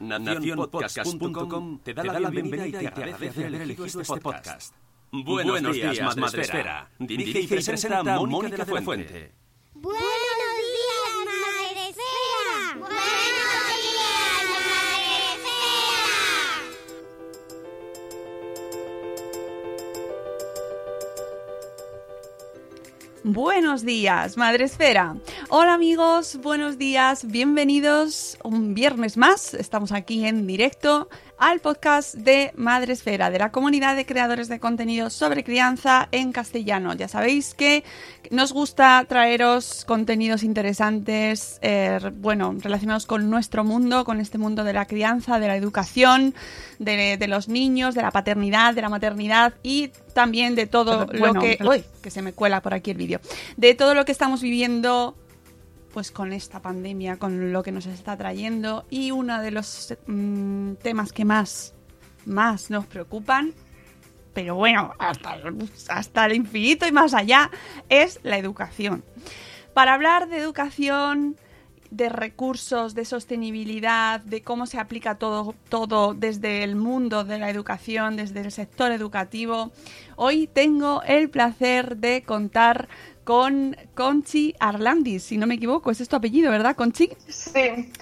Nacionpodcast.com te da la bienvenida y te agradece haber elegido este podcast. Buenos días, Madresfera. Dirige y presenta Mónica de la Fuente. Buenos días, Madre. Buenos días, Madre Esfera. Hola amigos, buenos días, bienvenidos un viernes más. Estamos aquí en directo al podcast de Madre Esfera, de la comunidad de creadores de contenido sobre crianza en castellano. Ya sabéis que nos gusta traeros contenidos interesantes, eh, bueno, relacionados con nuestro mundo, con este mundo de la crianza, de la educación, de, de los niños, de la paternidad, de la maternidad y también de todo Bueno, lo que... Uy, que se me cuela por aquí el vídeo. De todo lo que estamos viviendo pues con esta pandemia, con lo que nos está trayendo y uno de los mm, temas que más, más nos preocupan, pero bueno, hasta, hasta el infinito y más allá, es la educación. Para hablar de educación, de recursos, de sostenibilidad, de cómo se aplica todo, todo desde el mundo de la educación, desde el sector educativo, hoy tengo el placer de contar con Conchi Arlandis, si no me equivoco, ese es tu apellido, ¿verdad, Conchi? Sí.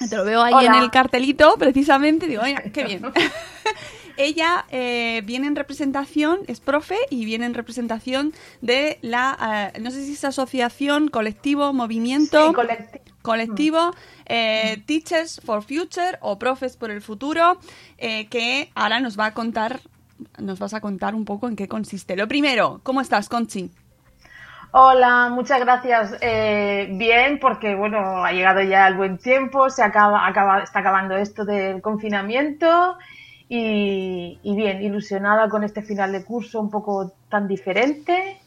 Te lo veo ahí Hola. en el cartelito, precisamente, digo, "Mira, qué bien. Ella eh, viene en representación, es profe y viene en representación de la, eh, no sé si es asociación, colectivo, movimiento Sí, colectivo. colectivo eh, Teachers for Future o Profes por el Futuro, eh, que ahora nos va a contar, nos vas a contar un poco en qué consiste. Lo primero, ¿cómo estás, Conchi? Hola, muchas gracias. Eh, bien, porque bueno, ha llegado ya el buen tiempo, se acaba, acaba, está acabando esto del confinamiento y, bien, ilusionada con este final de curso un poco tan diferente,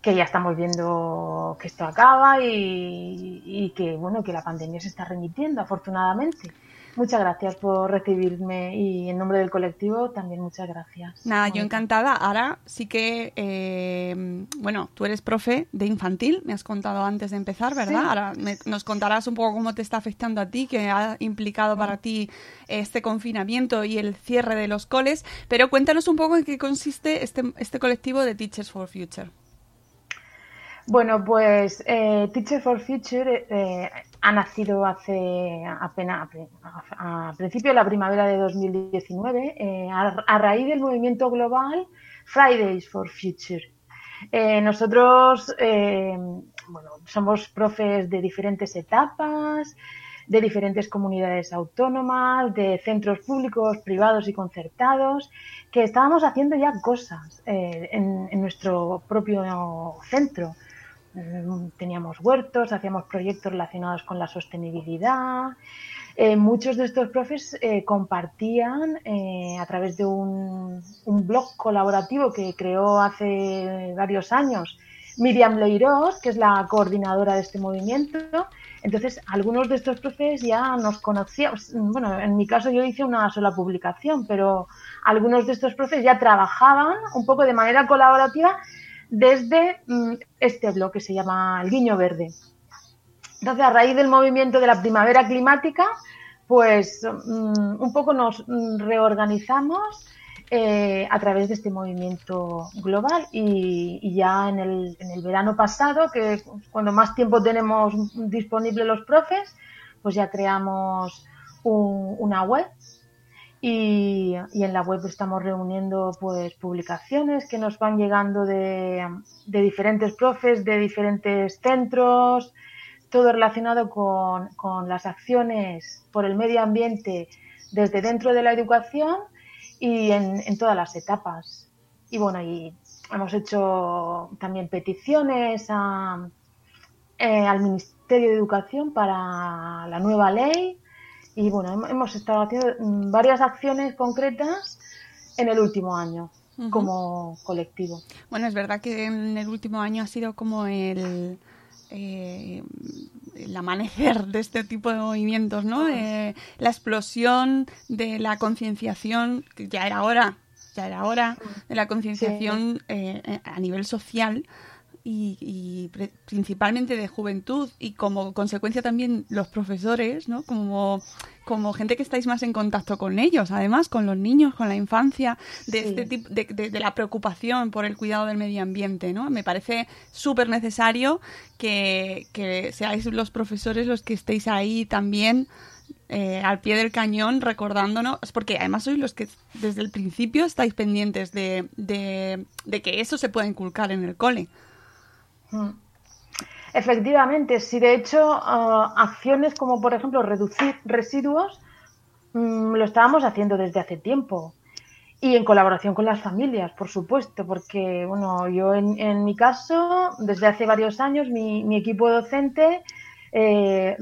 que ya estamos viendo que esto acaba y, y que bueno, que la pandemia se está remitiendo, afortunadamente. Muchas gracias por recibirme y en nombre del colectivo también muchas gracias. Nada, yo encantada. Ahora sí que, eh, bueno, tú eres profe de infantil, me has contado antes de empezar, ¿verdad? Sí. Ahora me- nos contarás un poco cómo te está afectando a ti, que ha implicado para ti este confinamiento y el cierre de los coles, pero cuéntanos un poco en qué consiste este, este colectivo de Teachers for Future. Bueno, pues eh, Teacher for Future eh, ha nacido hace apenas a, principio de la primavera de 2019 eh, a, raíz del movimiento global Fridays for Future. Eh, nosotros eh, bueno, somos profes de diferentes etapas, de diferentes comunidades autónomas, de centros públicos, privados y concertados, que estábamos haciendo ya cosas en nuestro propio centro. Mm, Teníamos huertos, hacíamos proyectos relacionados con la sostenibilidad. Eh, muchos de estos profes eh, compartían eh, a través de un, un blog colaborativo que creó hace varios años Miriam Leiros, que es la coordinadora de este movimiento, Entonces, algunos de estos profes ya nos conocíamos. Bueno, en mi caso yo hice una sola publicación, pero algunos de estos profes ya trabajaban un poco de manera colaborativa desde mm, este blog que se llama El Guiño Verde. Entonces, a raíz del movimiento de la primavera climática, pues mm, un poco nos mm, reorganizamos eh, a través de este movimiento global y, ya en el, en el, verano pasado, que cuando más tiempo tenemos disponible los profes, pues ya creamos una web y, en la web estamos reuniendo pues publicaciones que nos van llegando de, diferentes profes, de diferentes centros, todo relacionado con, con las acciones por el medio ambiente desde dentro de la educación y en, todas las etapas. Y bueno, y hemos hecho también peticiones eh, al Ministerio de Educación para la nueva ley y bueno, hemos estado haciendo mm, varias acciones concretas en el último año como colectivo. Bueno, es verdad que en el último año ha sido como el eh, el amanecer de este tipo de movimientos, ¿no? Eh, la explosión de la concienciación, que ya era hora, ya era hora de la concienciación eh, a nivel social y, principalmente de juventud y como consecuencia también los profesores, ¿no? Como, como gente que estáis más en contacto con ellos, además, con los niños, con la infancia, de este tipo, de, de, la preocupación por el cuidado del medio ambiente, ¿no? Me parece súper necesario que, que seáis los profesores los que estéis ahí también eh, al pie del cañón recordándonos, porque además sois los que desde el principio estáis pendientes de, de, de que eso se pueda inculcar en el cole. Mm. Efectivamente, si de hecho ah, acciones como por ejemplo reducir residuos mm, lo estábamos haciendo desde hace tiempo y en colaboración con las familias, por supuesto, porque bueno, yo en, mi caso desde hace varios años mi, equipo docente eh,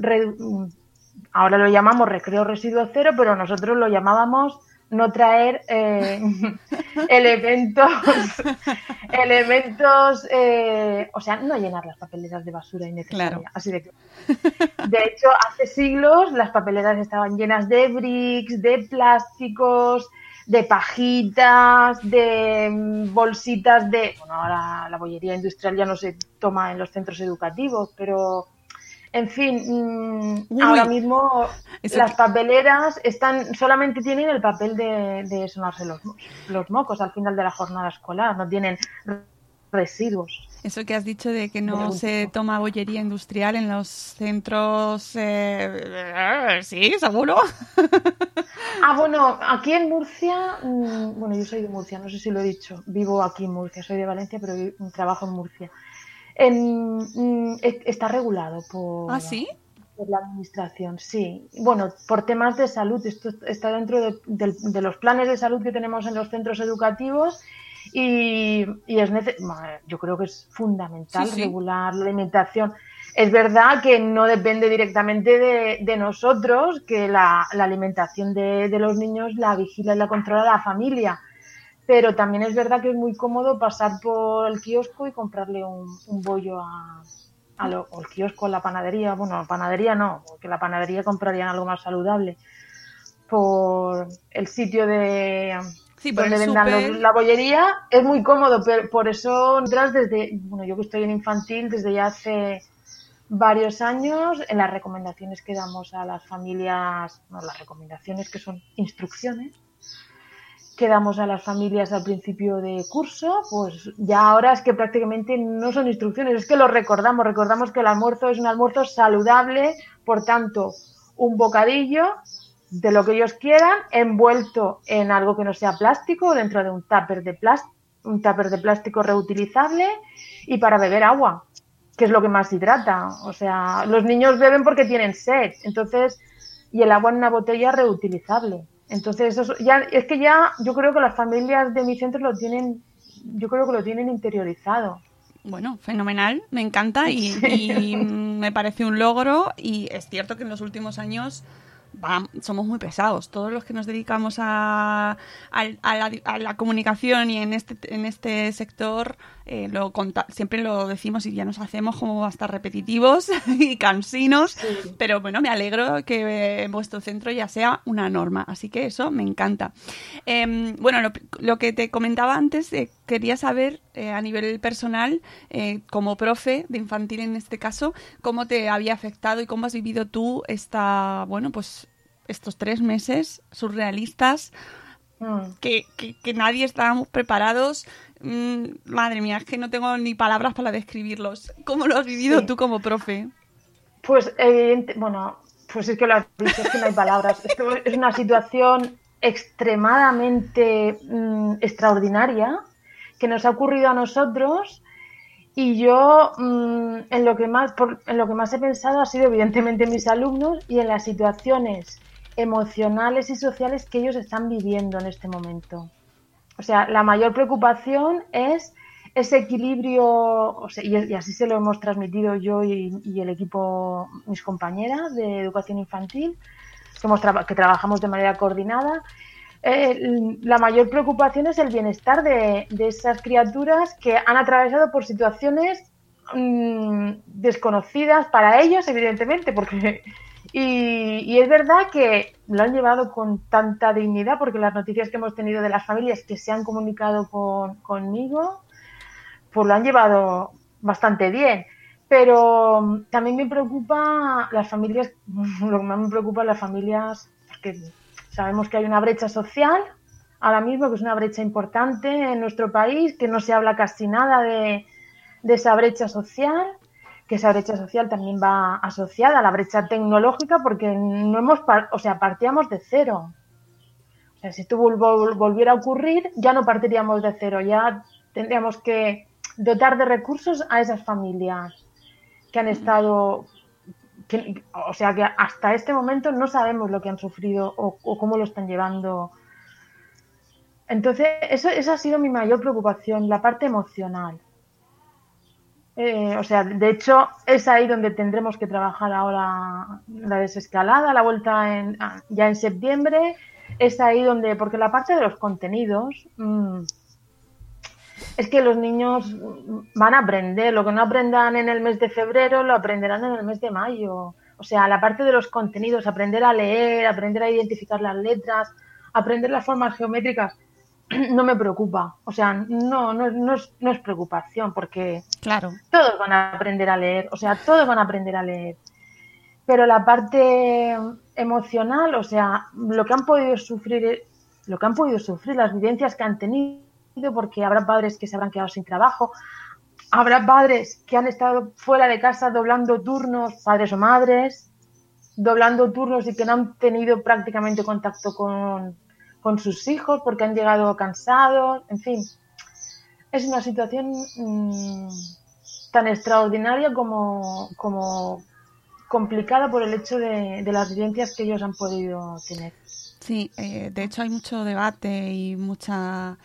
ahora lo llamamos recreo residuo cero, pero nosotros lo llamábamos no traer eh, elementos, elementos, eh, o sea, no llenar las papeleras de basura innecesaria. Así de De hecho, hace siglos las papeleras estaban llenas de bricks, de plásticos, de pajitas, de mm, bolsitas de, bueno, ahora la bollería industrial ya no se toma en los centros educativos, pero en fin, mm, ahora mismo las papeleras están solamente tienen el papel de, sonarse los, los mocos al final de la jornada escolar, no tienen residuos. Eso que has dicho de que no se toma bollería industrial en los centros, eh, sí, seguro. ah, bueno, aquí en Murcia, mm, bueno, yo soy de Murcia, no sé si lo he dicho, vivo aquí en Murcia, soy de Valencia, pero trabajo en Murcia. Mm, está regulado por, ¿Ah, sí? por la administración, sí. Bueno, por temas de salud, esto está dentro de, los planes de salud que tenemos en los centros educativos y, es yo creo que es fundamental regular la alimentación. Es verdad que no depende directamente de, nosotros, que la, alimentación de, de, los niños la vigila y la controla la familia pero también es verdad que es muy cómodo pasar por el kiosco y comprarle un, bollo a, lo, o el kiosco, la panadería, bueno, la panadería no, porque la panadería comprarían algo más saludable, por el sitio de donde vendan la bollería, es muy cómodo, pero por eso entras desde, bueno, yo que estoy en infantil desde ya hace varios años, en las recomendaciones que damos a las familias, no, las recomendaciones que son instrucciones, que damos a las familias al principio de curso, pues ya ahora es que prácticamente no son instrucciones, es que lo recordamos, recordamos que el almuerzo es un almuerzo saludable, por tanto, un bocadillo de lo que ellos quieran, envuelto en algo que no sea plástico, dentro de un tupper de plástico, un tupper de plástico reutilizable y para beber agua, que es lo que más hidrata. O sea, los niños beben porque tienen sed, entonces, y el agua en una botella reutilizable. Entonces, eso, ya, es que ya yo creo que las familias de mi centro lo tienen, yo creo que lo tienen interiorizado. Bueno, fenomenal, me encanta y, me parece un logro y es cierto que en los últimos años va- somos muy pesados. Todos los que nos dedicamos a la, a la comunicación y en este, en este sector, eh, lo conta- siempre lo decimos y ya nos hacemos como hasta repetitivos y cansinos. Pero bueno, me alegro que eh, vuestro centro ya sea una norma. Así que eso me encanta. Em, bueno, lo, lo que te comentaba antes, eh, quería saber eh, a nivel personal, como profe de infantil en este caso, cómo te había afectado y cómo has vivido tú esta, bueno, pues estos tres meses surrealistas Mm. que, que, que nadie estábamos preparados. Mm, madre mía, es que no tengo ni palabras para describirlos. ¿Cómo lo has vivido Sí. tú como profe? Pues evidente, bueno, pues es que lo has dicho, es que no hay palabras. Esto es una situación extremadamente mm, extraordinaria que nos ha ocurrido a nosotros y yo mm, en lo que más por- en lo que más he pensado ha sido evidentemente en mis alumnos y en las situaciones emocionales y sociales que ellos están viviendo en este momento. O sea, la mayor preocupación es ese equilibrio, y, así se lo hemos transmitido yo y, el equipo, mis compañeras de educación infantil, que, trabajamos de manera coordinada. Eh, la mayor preocupación es el bienestar de, de esas criaturas que han atravesado por situaciones mm, desconocidas para ellos, evidentemente, porque y, es verdad que lo han llevado con tanta dignidad, porque las noticias que hemos tenido de las familias que se han comunicado con, conmigo, pues lo han llevado bastante bien. Pero mm, también me preocupa las familias, lo que más me preocupa las familias, porque sabemos que hay una brecha social ahora mismo, que es una brecha importante en nuestro país, que no se habla casi nada de, de esa brecha social que esa brecha social también va asociada a la brecha tecnológica porque no hemos, o sea, partíamos de cero. O sea, si esto vol- vol- volviera a ocurrir, ya no partiríamos de cero, ya tendríamos que dotar de recursos a esas familias que han estado, o sea, que hasta este momento no sabemos lo que han sufrido o, o cómo lo están llevando. Entonces, eso, esa ha sido mi mayor preocupación, la parte emocional. Eh, o sea, de hecho, es ahí donde tendremos que trabajar ahora la desescalada, la vuelta en, ah, ya en septiembre. Es ahí donde, porque la parte de los contenidos, mm, es que los niños van a aprender. Lo que no aprendan en el mes de febrero, lo aprenderán en el mes de mayo. O sea, la parte de los contenidos, aprender a leer, aprender a identificar las letras, aprender las formas geométricas, no me preocupa. O sea, no, no, no, es, no es preocupación, porque Claro. todos van a aprender a leer, o sea, todos van a aprender a leer. Pero la parte emocional, o sea, lo que han podido sufrir, lo que han podido sufrir, las vivencias que han tenido, porque habrá padres que se habrán quedado sin trabajo, habrá padres que han estado fuera de casa doblando turnos, padres o madres, doblando turnos y que no han tenido prácticamente contacto con, con sus hijos porque han llegado cansados, en fin es una situación mm, tan extraordinaria como, como complicada por el hecho de, las vivencias que ellos han podido tener. Sí, eh, de hecho hay mucho debate y mucha...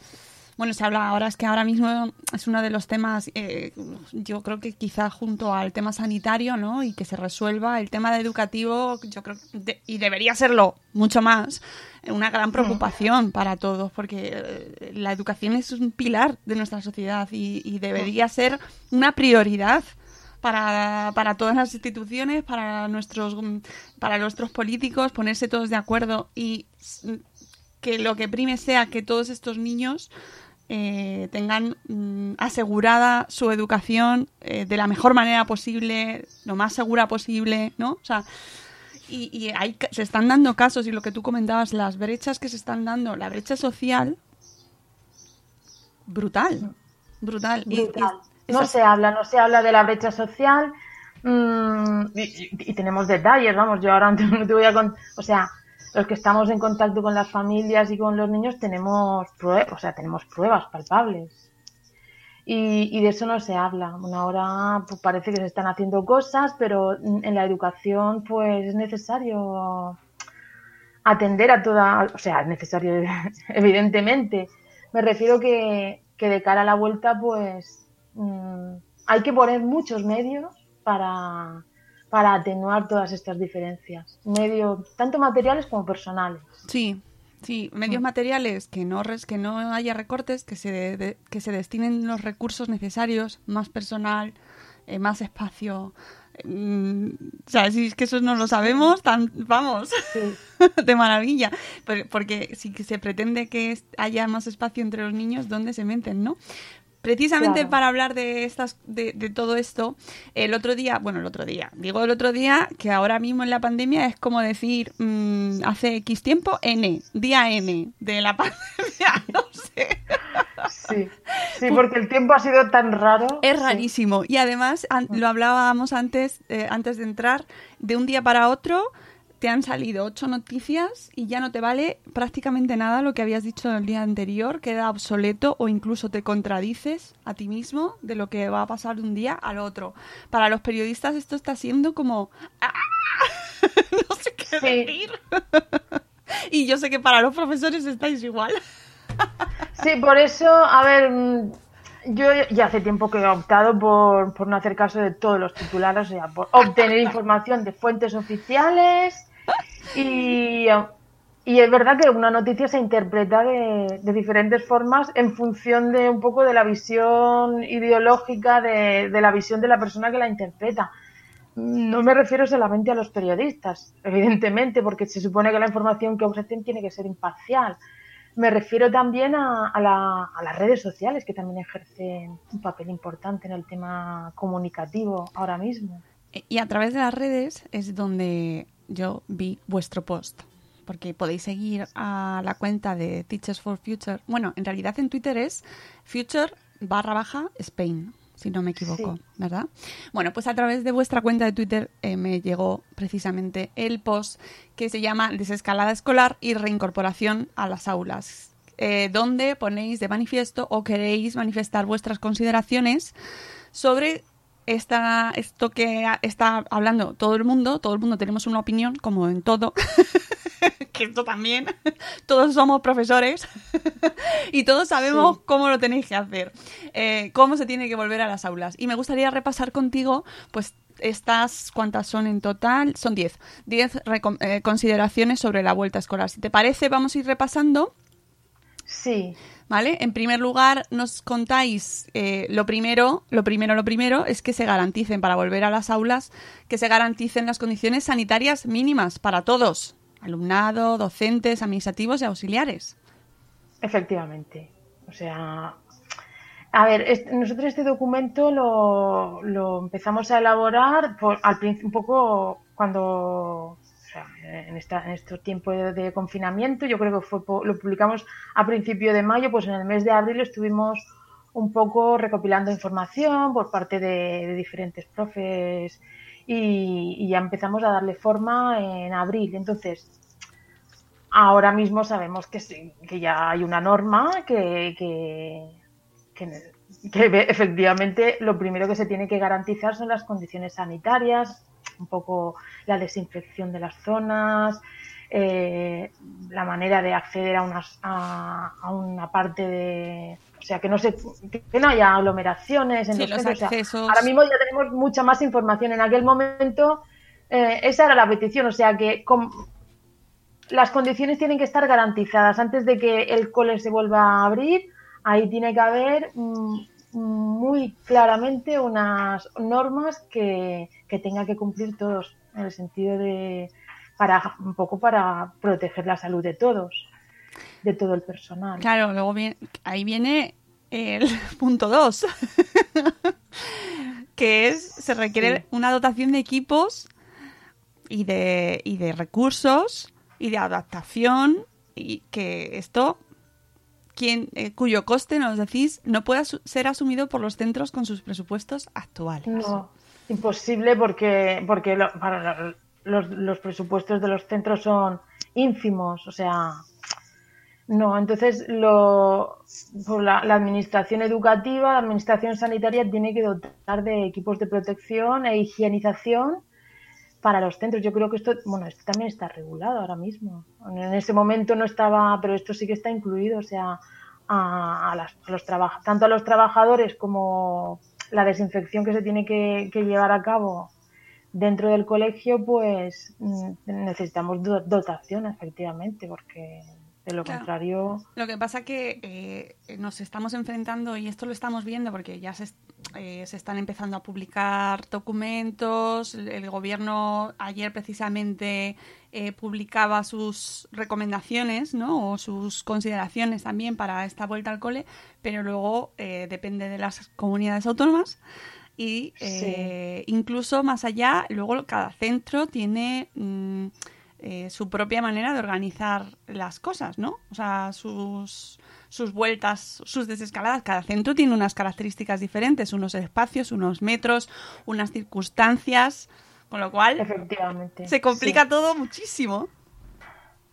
Bueno, se habla ahora, es que ahora mismo es uno de los temas, eh, yo creo que quizá junto al tema sanitario, ¿no? Y que se resuelva el tema de educativo, yo creo, de- y debería serlo mucho más, una gran preocupación para todos, porque eh, la educación es un pilar de nuestra sociedad y, y debería ser una prioridad para, para todas las instituciones, para nuestros, mm, para nuestros políticos, ponerse todos de acuerdo y mm, que lo que prime sea que todos estos niños eh, tengan mm, asegurada su educación eh, de la mejor manera posible, lo más segura posible, ¿no? O sea, y, y hay, se están dando casos, y lo que tú comentabas, las brechas que se están dando, la brecha social, brutal, brutal. Y- y Brutal. No se habla, no se habla de la brecha social mm, y, tenemos detalles, vamos, yo ahora no te voy a contar, o sea, los que estamos en contacto con las familias y con los niños tenemos pruebas, o sea, tenemos pruebas palpables. Y, de eso no se habla. Bueno, ahora pues, parece que se están haciendo cosas, pero en la educación pues es necesario atender a toda, o sea, es necesario evidentemente. Me refiero que, que de cara a la vuelta pues mm, hay que poner muchos medios para, para atenuar todas estas diferencias, medio, tanto materiales como personales. Sí, sí, medios materiales que no res- que no haya recortes, que se de- que se destinen los recursos necesarios, más personal, eh, más espacio. mm, o sea, si es que eso no lo sabemos, tan, vamos, Sí, de maravilla. Pero- porque si se pretende que haya más espacio entre los niños, ¿dónde se meten, no? Precisamente Claro. para hablar de estas, de, de todo esto, el otro día, bueno, el otro día, digo el otro día que ahora mismo en la pandemia es como decir mm, hace X tiempo N, día N de la pandemia, no sé. sí, sí, porque el tiempo ha sido tan raro. Es rarísimo. Y además, an- lo hablábamos antes, eh, antes de entrar, de un día para otro te han salido ocho noticias y ya no te vale prácticamente nada lo que habías dicho el día anterior, queda obsoleto o incluso te contradices a ti mismo de lo que va a pasar de un día al otro. Para los periodistas esto está siendo como... ¡ah! no sé qué Sí. decir. y yo sé que para los profesores estáis igual. Sí, por eso, a ver, mm, yo ya hace tiempo que he optado por, por no hacer caso de todos los titulares, o sea, por obtener información de fuentes oficiales y, y es verdad que una noticia se interpreta de, de diferentes formas en función de un poco de la visión ideológica, de, de la visión de la persona que la interpreta. No me refiero solamente a los periodistas, evidentemente, porque se supone que la información que ofrecen tiene que ser imparcial. Me refiero también a, a la- a las redes sociales, que también ejercen un papel importante en el tema comunicativo ahora mismo. Y a través de las redes es donde yo vi vuestro post. Porque podéis seguir a la cuenta de Teachers for Future. Bueno, en realidad en Twitter es future barra baja Spain, si no me equivoco, Sí. ¿verdad? Bueno, pues a través de vuestra cuenta de Twitter eh, me llegó precisamente el post que se llama Desescalada escolar y reincorporación a las aulas. eh, donde ponéis de manifiesto o queréis manifestar vuestras consideraciones sobre esta, esto que está hablando todo el mundo, todo el mundo tenemos una opinión, como en todo, que esto también, todos somos profesores y todos sabemos Sí. cómo lo tenéis que hacer, eh, cómo se tiene que volver a las aulas. Y me gustaría repasar contigo, pues, estas, ¿cuántas son en total? Son 10. 10 recom- eh, consideraciones sobre la vuelta escolar. Si te parece, vamos a ir repasando. Sí, ¿Vale? En primer lugar, nos contáis eh, lo primero, lo primero, lo primero es que se garanticen para volver a las aulas, que se garanticen las condiciones sanitarias mínimas para todos, alumnado, docentes, administrativos y auxiliares. efectivamente. O sea, a ver, nosotros este documento lo, empezamos a elaborar por, al un poco cuando, sea, en, esta, en estos tiempos de, confinamiento, yo creo que fue lo publicamos a principio de mayo, pues en el mes de abril estuvimos un poco recopilando información por parte de, diferentes profes y, ya empezamos a darle forma en abril. Entonces, ahora mismo sabemos que, que ya hay una norma que, que, que- que efectivamente lo primero que se tiene que garantizar son las condiciones sanitarias, un poco la desinfección de las zonas, eh, la manera de acceder a, unas, a, a una parte de... O sea, que no, se, que no haya aglomeraciones en Sí, los los centros. O sea, accesos. ahora mismo ya tenemos mucha más información. En aquel momento eh, esa era la petición, o sea que las condiciones tienen que estar garantizadas antes de que el cole se vuelva a abrir. Ahí tiene que haber mm, muy claramente unas normas que, que tengan que cumplir todos, en el sentido de para un poco para proteger la salud de todos, de todo el personal. Claro, luego viene, ahí viene el punto 2, que es, se requiere Sí. una dotación de equipos y de, y de recursos y de adaptación y que esto, eh, cuyo coste, nos decís, no pueda ser asumido por los centros con sus presupuestos actuales. No, imposible porque, porque lo- para lo- los, los presupuestos de los centros son ínfimos, o sea, no, entonces lo, la, la administración educativa, la administración sanitaria tiene que dotar de equipos de protección e higienización para los centros. Yo creo que esto, bueno, esto también está regulado ahora mismo. En ese momento no estaba, pero esto sí que está incluido, o sea, a, a las- a los tanto a los trabajadores como la desinfección que se tiene que, que llevar a cabo dentro del colegio, pues mm, necesitamos do- dotación, efectivamente, porque de lo Claro. contrario, Lo que pasa que eh, nos estamos enfrentando, y esto lo estamos viendo porque ya se, eh, se están empezando a publicar documentos, el, gobierno ayer precisamente eh, publicaba sus recomendaciones ¿no? o sus consideraciones también para esta vuelta al cole, pero luego eh, depende de las comunidades autónomas. Y eh, incluso más allá, luego cada centro tiene mm, eh, su propia manera de organizar las cosas, ¿no? O sea, sus, sus vueltas, sus desescaladas. Cada centro tiene unas características diferentes, unos espacios, unos metros, unas circunstancias, con lo cual efectivamente. se complica sí. todo muchísimo.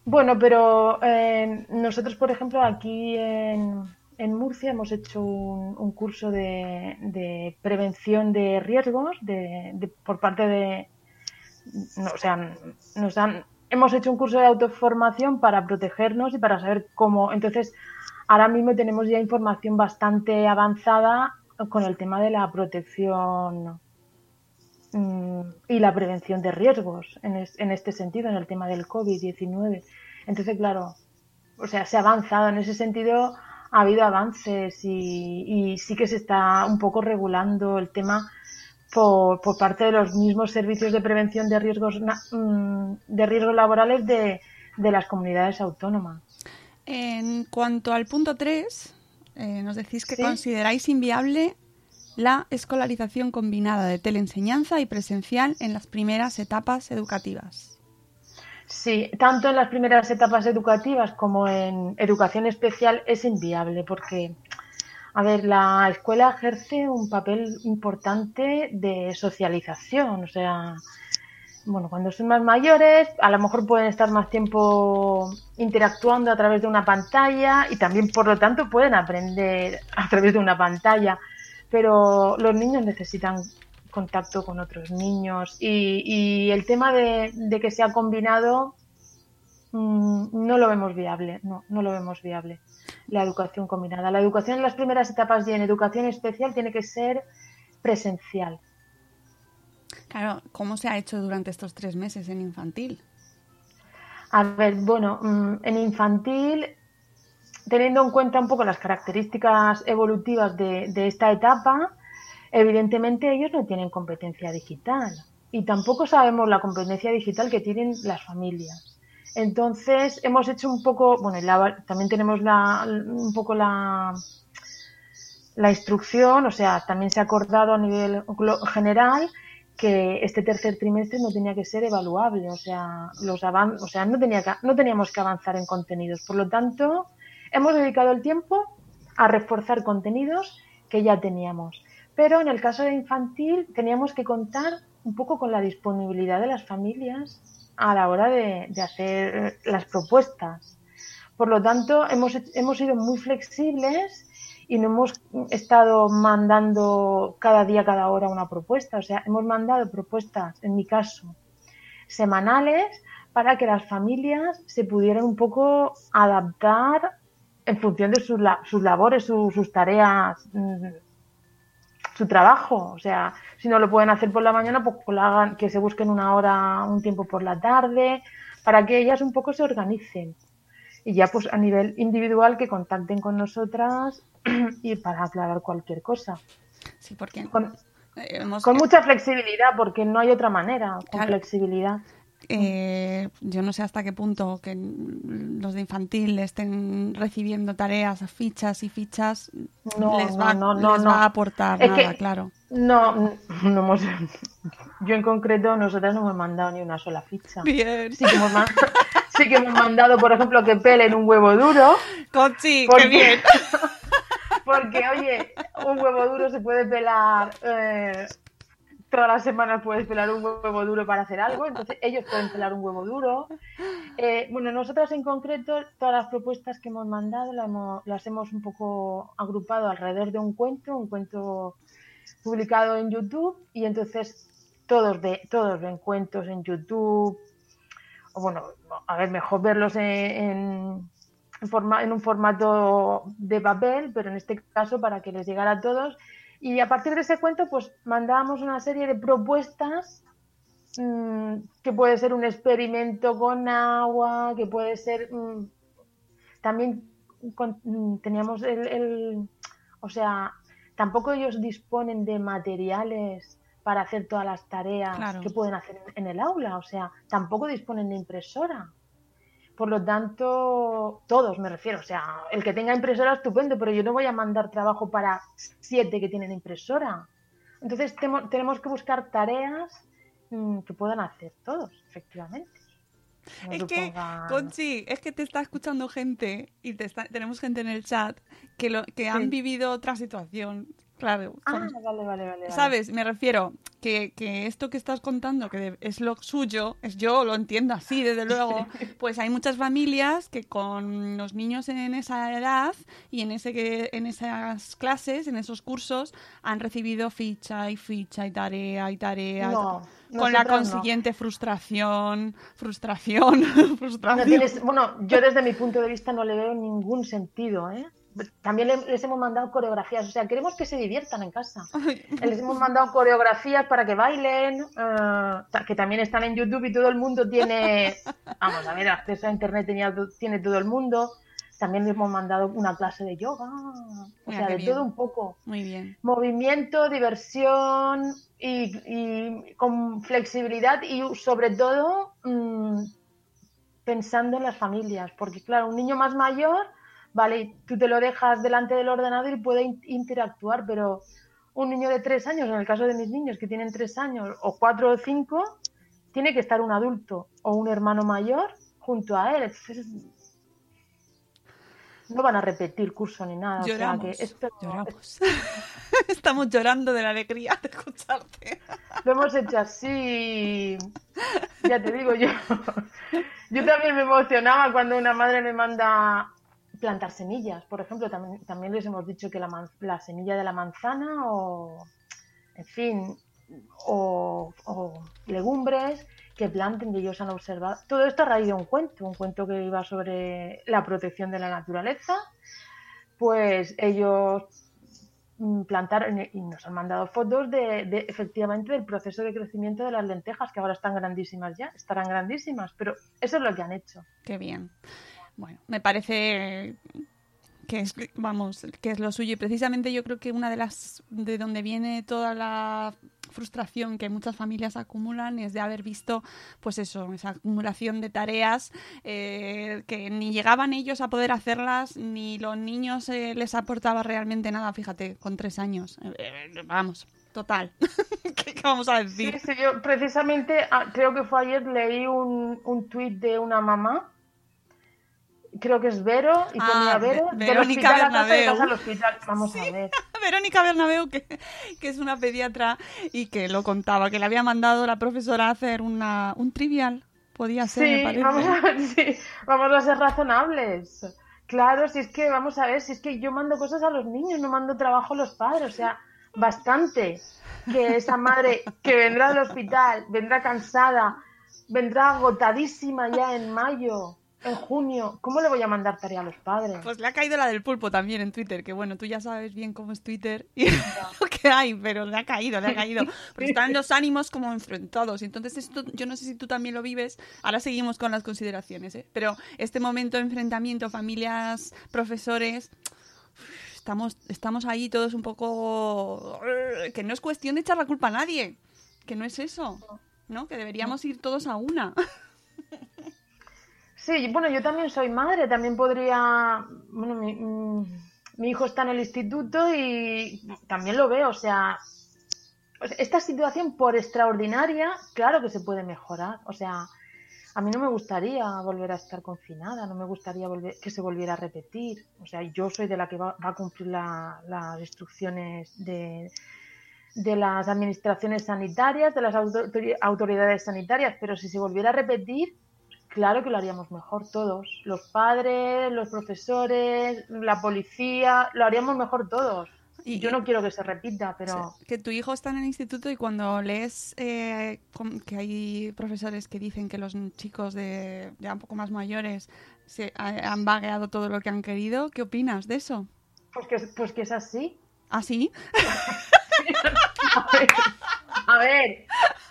Bueno, pero eh, nosotros, por ejemplo, aquí en, en Murcia hemos hecho un, un curso de, de prevención de riesgos de, de- por parte de, no, o sea, nos han, hemos hecho un curso de autoformación para protegernos y para saber cómo. Entonces, ahora mismo tenemos ya información bastante avanzada con el tema de la protección mm, y la prevención de riesgos en, es- en este sentido, en el tema del COVID-19. Entonces, claro, o sea, se ha avanzado en ese sentido, ha habido avances y, y sí que se está un poco regulando el tema por, por parte de los mismos servicios de prevención de riesgos mm, de riesgos laborales de, de las comunidades autónomas. En cuanto al punto 3, nos decís que Sí. consideráis inviable la escolarización combinada de teleenseñanza y presencial en las primeras etapas educativas. Sí, tanto en las primeras etapas educativas como en educación especial es inviable porque, a ver, la escuela ejerce un papel importante de socialización, o sea, bueno, cuando son más mayores, a lo mejor pueden estar más tiempo interactuando a través de una pantalla y también, por lo tanto, pueden aprender a través de una pantalla. Pero los niños necesitan contacto con otros niños y, y el tema de, de que sea combinado mm, no lo vemos viable, no, no lo vemos viable. La educación combinada. La educación en las primeras etapas y en educación especial tiene que ser presencial. Claro, ¿cómo se ha hecho durante estos tres meses en infantil? A ver, bueno, mm, en infantil, teniendo en cuenta un poco las características evolutivas de, de esta etapa, evidentemente ellos no tienen competencia digital y tampoco sabemos la competencia digital que tienen las familias. Entonces, hemos hecho un poco, bueno, la- también tenemos la, un poco la, la instrucción, o sea, también se ha acordado a nivel general que este tercer trimestre no tenía que ser evaluable, o sea, los avan o sea, no tenía que- no teníamos que avanzar en contenidos. Por lo tanto, hemos dedicado el tiempo a reforzar contenidos que ya teníamos. Pero en el caso de infantil teníamos que contar un poco con la disponibilidad de las familias a la hora de, hacer eh, las propuestas. Por lo tanto, hemos, hemos sido muy flexibles y no hemos estado mandando cada día, cada hora una propuesta. O sea, hemos mandado propuestas, en mi caso, semanales para que las familias se pudieran un poco adaptar en función de sus, sus labores, su- sus tareas, mm, su trabajo. O sea, si no lo pueden hacer por la mañana, pues que, lo hagan, que se busquen una hora, un tiempo por la tarde, para que ellas un poco se organicen. Y ya pues a nivel individual que contacten con nosotras y para aclarar cualquier cosa. Sí, porque Con, hemos- con mucha flexibilidad, porque no hay otra manera, con Claro. flexibilidad. Eh, yo no sé hasta qué punto que los de infantil estén recibiendo tareas, fichas y fichas, No, les, va, no, no, les no. va a aportar Es nada, que- claro. No, no hemos, yo en concreto, nosotras no hemos mandado ni una sola ficha. Bien. Sí que hemos, ma- sí que hemos mandado, por ejemplo, que pelen un huevo duro. Conchi, Porque- qué bien. Porque, oye, un huevo duro se puede pelar. eh, todas las semanas puedes pelar un huevo duro para hacer algo. Entonces, ellos pueden pelar un huevo duro. Eh, bueno, nosotras en concreto, todas las propuestas que hemos mandado las hemos, las hemos un poco agrupado alrededor de un cuento, un cuento publicado en YouTube. Y entonces, todos, ve, todos ven cuentos en YouTube. O bueno, a ver, mejor verlos en, en forma- en un formato de papel, pero en este caso para que les llegara a todos. Y a partir de ese cuento, pues mandábamos una serie de propuestas mm, que puede ser un experimento con agua, que puede ser mm, también con- mm, teníamos el, el- o sea, tampoco ellos disponen de materiales para hacer todas las tareas Claro. que pueden hacer en el aula, o sea, tampoco disponen de impresora. Por lo tanto, todos me refiero, o sea, el que tenga impresora estupendo, pero yo no voy a mandar trabajo para siete que tienen impresora. Entonces temo- tenemos que buscar tareas mm, que puedan hacer todos, efectivamente. No Es que, suponga- Conchi, es que te está escuchando gente y te está- tenemos gente en el chat que, lo, que han vivido otra situación. Claro, Ah, son- vale, vale, vale. vale. ¿Sabes? Me refiero que, que esto que estás contando, que es lo suyo, es yo lo entiendo así, desde luego. Pues hay muchas familias que con los niños en esa edad y en ese en esas clases, en esos cursos, han recibido ficha y ficha y tarea y tarea. No, con la no. consiguiente frustración, frustración, No frustración. tienes- bueno, yo desde mi punto de vista no le veo ningún sentido, ¿eh? También le- les hemos mandado coreografías, o sea, queremos que se diviertan en casa. Les hemos mandado coreografías para que bailen, eh, que también están en YouTube y todo el mundo tiene, vamos a ver, acceso a internet tenía- tiene todo el mundo. También les hemos mandado una clase de yoga, o Mira, sea, de bien. todo un poco. Muy bien. movimiento, diversión y, y con flexibilidad y sobre todo mm, pensando en las familias, porque claro, un niño más mayor, vale, tú te lo dejas delante del ordenador y puede in- interactuar, pero un niño de tres años, en el caso de mis niños que tienen tres años o cuatro o cinco, tiene que estar un adulto o un hermano mayor junto a él. Entonces, no van a repetir curso ni nada. o sea Lloramos. que esto- lloramos. Estamos llorando de la alegría de escucharte. Lo hemos hecho así. Ya te digo yo. Yo también me emocionaba cuando una madre me manda plantar semillas. Por ejemplo, también, también les hemos dicho que la, man- la semilla de la manzana o, en fin, o, legumbres que planten y ellos han observado. Todo esto a raíz de un cuento, un cuento que iba sobre la protección de la naturaleza. Pues ellos mm, plantaron y nos han mandado fotos de, de, efectivamente del proceso de crecimiento de las lentejas que ahora están grandísimas ya, estarán grandísimas, pero eso es lo que han hecho. Qué bien. Bueno, me parece que es, vamos, que es lo suyo. Y precisamente yo creo que una de las, de donde viene toda la frustración que muchas familias acumulan es de haber visto, pues eso, esa acumulación de tareas eh, que ni llegaban ellos a poder hacerlas, ni los niños eh, les aportaba realmente nada, fíjate, con tres años. Eh, eh, vamos, total. ¿Qué, vamos a Sí, decir? sí, yo precisamente, ah, creo que fue ayer, leí un, un tuit de una mamá, creo que es Vero, y Ah, ponía Vero, Ve- del Verónica hospital a casa, de Bernabéu. casa al hospital. Vamos a ver. Verónica Bernabeu, que, que es una pediatra y que lo contaba, que le había mandado la profesora a hacer una, un trivial. Podía ser, me Sí, parece. vamos a, ver, sí, vamos a ser razonables. Claro, si es que, vamos a ver, si es que yo mando cosas a los niños, no mando trabajo a los padres, o sea, bastante que esa madre que vendrá del hospital, vendrá cansada, vendrá agotadísima ya en mayo, en junio, ¿cómo le voy a mandar tarea a los padres? Pues le ha caído la del pulpo también en Twitter, que bueno, tú ya sabes bien cómo es Twitter y lo que hay, pero le ha caído, le ha caído. Porque están los ánimos como enfrentados. Entonces, esto, yo no sé si tú también lo vives. Ahora seguimos con las consideraciones, ¿eh? Pero este momento de enfrentamiento, familias, profesores, estamos, estamos ahí todos un poco... Que no es cuestión de echar la culpa a nadie, que no es eso, ¿no? Que deberíamos ir todos a una. Sí, bueno, yo también soy madre, también podría, bueno, mi, mm, mi hijo está en el instituto y también lo veo, o sea, esta situación por extraordinaria, claro que se puede mejorar, o sea, a mí no me gustaría volver a estar confinada, no me gustaría volver, que se volviera a repetir, o sea, yo soy de la que va, a cumplir la- las instrucciones de, las administraciones sanitarias, de las autori- autoridades sanitarias, pero si se volviera a repetir, Claro que lo haríamos mejor todos, los padres, los profesores, la policía, lo haríamos mejor todos. Y- yo no quiero que se repita, pero que tu hijo está en el instituto y cuando lees eh, que hay profesores que dicen que los chicos de ya un poco más mayores se ha- han vagueado todo lo que han querido, ¿qué opinas de eso? pues que, pues que es así. ¿Ah, sí? A ver,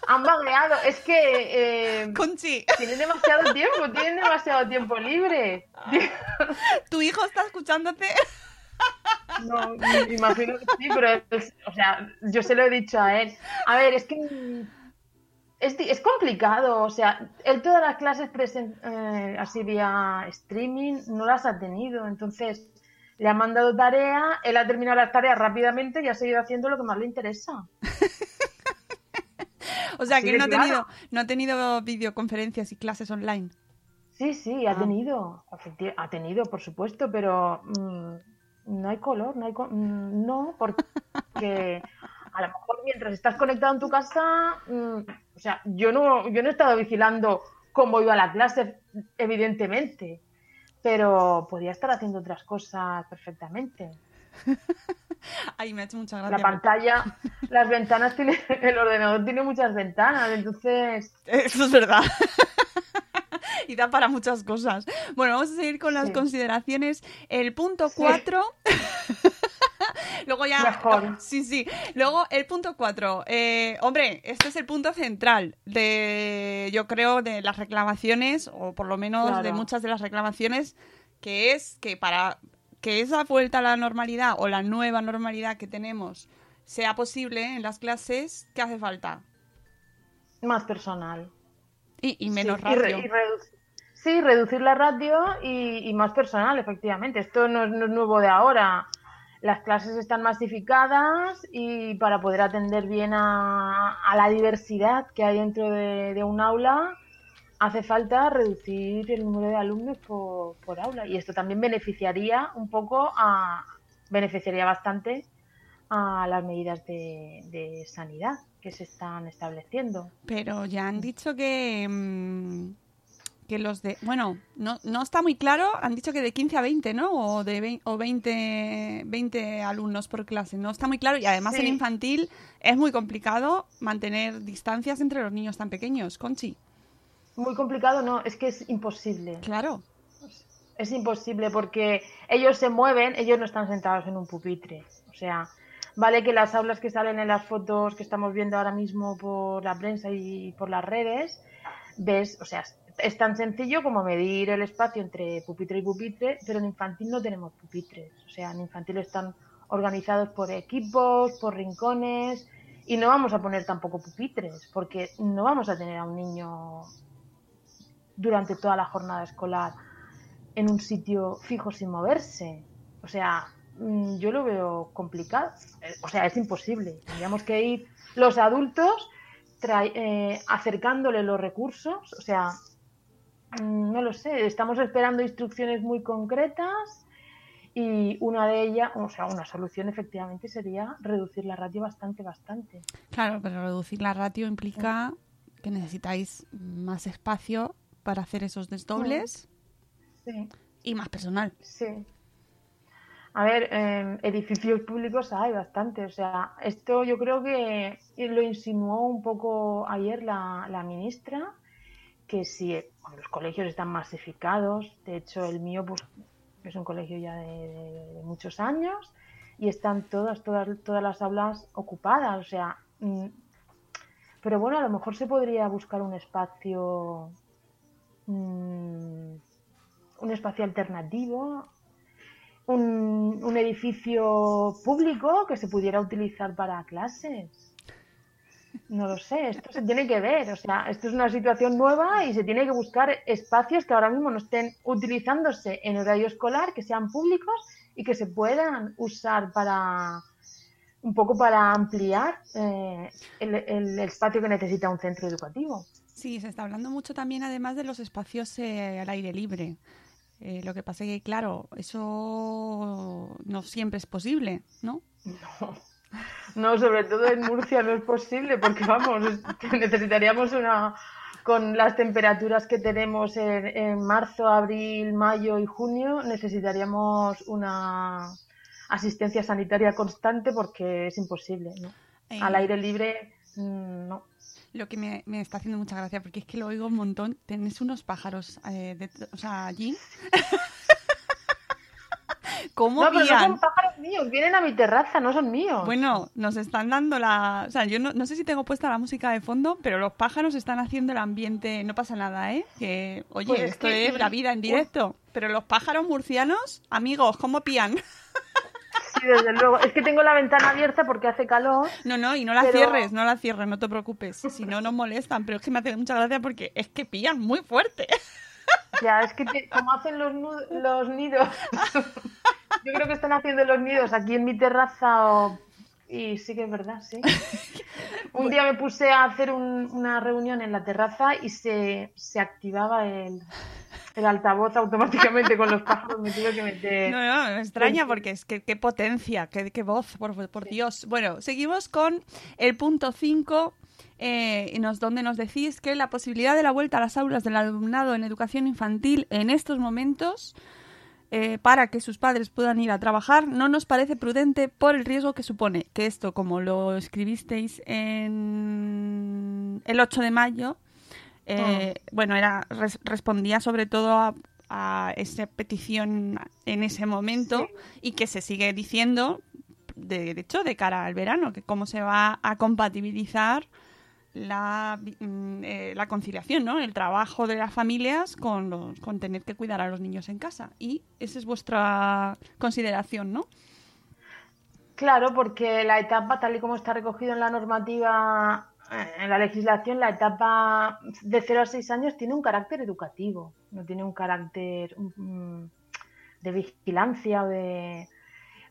Han vagueado. Es que eh, Conchi, tienen demasiado tiempo, tienen demasiado tiempo libre. tu hijo está escuchándote. No, me imagino que sí, pero es- o sea, yo se lo he dicho a él. A ver, es que es complicado, o sea, él todas las clases presen- eh, así vía streaming no las ha tenido, entonces le han mandado tarea, él ha terminado las tareas rápidamente y ha seguido haciendo lo que más le interesa. O sea, Así que no ha claro. tenido, no ha tenido videoconferencias y clases online. Sí, sí, ha Ah. tenido, ha tenido, por supuesto, pero mm, no hay color, no hay co- mm, no, porque a lo mejor mientras estás conectado en tu casa, mm, o sea, yo no, yo no he estado vigilando cómo iba la clase, evidentemente, pero podía estar haciendo otras cosas perfectamente. Ay, me ha hecho mucha La gracia. pantalla, las ventanas tiene, el ordenador tiene muchas ventanas, entonces Eso es verdad. y da para muchas cosas. Bueno, vamos a seguir con las Sí. consideraciones. El punto Sí. 4. Luego ya. Mejor. Sí, sí. Luego el punto 4. hombre, este es el punto central de, yo creo, de las reclamaciones, o por lo menos de muchas de las reclamaciones, que es que para que esa vuelta a la normalidad o la nueva normalidad que tenemos sea posible en las clases, ¿qué hace falta? más personal. Y, y menos Sí, y re- ratio. y redu- sí, reducir la ratio y, y más personal, efectivamente. Esto no es, no es nuevo de ahora. Las clases están masificadas y para poder atender bien a, a la diversidad que hay dentro de, de un aula, hace falta reducir el número de alumnos por, por aula. Y esto también beneficiaría un poco a. beneficiaría bastante a las medidas de, de sanidad que se están estableciendo. Pero ya han dicho que, mm, que los de... Bueno, no, no está muy claro, han dicho que de 15 a 20, ¿no? O, de vein- o 20, 20 alumnos por clase, no está muy claro. Y además Sí. en infantil es muy complicado mantener distancias entre los niños tan pequeños, Conchi. Muy complicado, no, es que es imposible. Claro. Es imposible porque ellos se mueven, ellos no están sentados en un pupitre. O sea, vale que las aulas que salen en las fotos que estamos viendo ahora mismo por la prensa y por las redes, ves, o sea, es tan sencillo como medir el espacio entre pupitre y pupitre, pero en infantil no tenemos pupitres. O sea, en infantil están organizados por equipos, por rincones, y no vamos a poner tampoco pupitres, porque no vamos a tener a un niño durante toda la jornada escolar en un sitio fijo sin moverse. O sea, yo lo veo complicado. Eh, O sea, es imposible. Tendríamos que ir los adultos eh, acercándole los recursos. O sea, mm, no lo sé. Estamos esperando instrucciones muy concretas y una de ellas, o sea, una solución efectivamente sería reducir la ratio bastante, bastante. Claro, pero reducir la ratio implica que necesitáis más espacio para hacer esos desdobles Sí. y más personal. Sí. A ver, eh, edificios públicos hay bastante. O sea, esto yo creo que lo insinuó un poco ayer la, la ministra, que si los colegios están masificados, de hecho el mío pues, es un colegio ya de muchos años, y están todas, todas, todas las aulas ocupadas. O sea, mm, pero bueno, a lo mejor se podría buscar un espacio, mm, un espacio alternativo, un, un edificio público que se pudiera utilizar para clases. No lo sé, esto se tiene que ver, o sea, esto es una situación nueva y se tiene que buscar espacios que ahora mismo no estén utilizándose en horario escolar, que sean públicos y que se puedan usar para un poco para ampliar eh, el, el espacio que necesita un centro educativo. Sí, se está hablando mucho también además de los espacios eh, al aire libre. Eh, lo que pasa es que, claro, eso no siempre es posible, ¿no? No, sobre todo en Murcia no es posible porque vamos, es- necesitaríamos una con las temperaturas que tenemos en, en marzo, abril, mayo y junio, necesitaríamos una asistencia sanitaria constante porque es imposible, ¿no? Eh, Al aire libre, mm, no. Lo que me, me está haciendo mucha gracia, porque es que lo oigo un montón. Tenéis unos pájaros, eh, de- o sea, allí. ¿Cómo No, pero no son pájaros míos, vienen a mi terraza, no son míos. Bueno, nos están dando la... O sea, yo no, no sé si tengo puesta la música de fondo, pero los pájaros están haciendo el ambiente... No pasa nada, ¿eh? Que, oye, Pues es esto que- es la vida en directo. Pero los pájaros murcianos, amigos, ¿cómo pían? Sí, desde luego. Es que tengo la ventana abierta porque hace calor. No, no, y no la Pero- cierres, no la cierres, no te preocupes. Si no, nos molestan. Pero es que me hace mucha gracia porque es que pillan muy fuerte. Ya, es que te- como hacen los, los nidos. Yo creo que están haciendo los nidos aquí en mi terraza o... Y sí que es verdad, sí. Un día me puse a hacer un- una reunión en la terraza y se, se activaba el, el altavoz automáticamente con los pájaros. Me tuve que meter... No, no, me extraña porque es que qué potencia, qué, qué voz, por, por Dios. Bueno, seguimos con el punto 5, eh, nos, donde nos decís que la posibilidad de la vuelta a las aulas del alumnado en educación infantil en estos momentos eh, para que sus padres puedan ir a trabajar no nos parece prudente por el riesgo que supone. Que esto, como lo escribisteis en el 8 de mayo, eh, bueno, era res- respondía sobre todo a, a esa petición en ese momento y que se sigue diciendo, de, de hecho, de cara al verano, que cómo se va a compatibilizar mm, eh, la conciliación, ¿no? El trabajo de las familias con, los, con tener que cuidar a los niños en casa. Y esa es vuestra consideración, ¿no? Claro, porque la etapa, tal y como está recogido en la normativa, eh, en la legislación, la etapa de 0 a 6 años tiene un carácter educativo, no tiene un carácter mm, de vigilancia o de...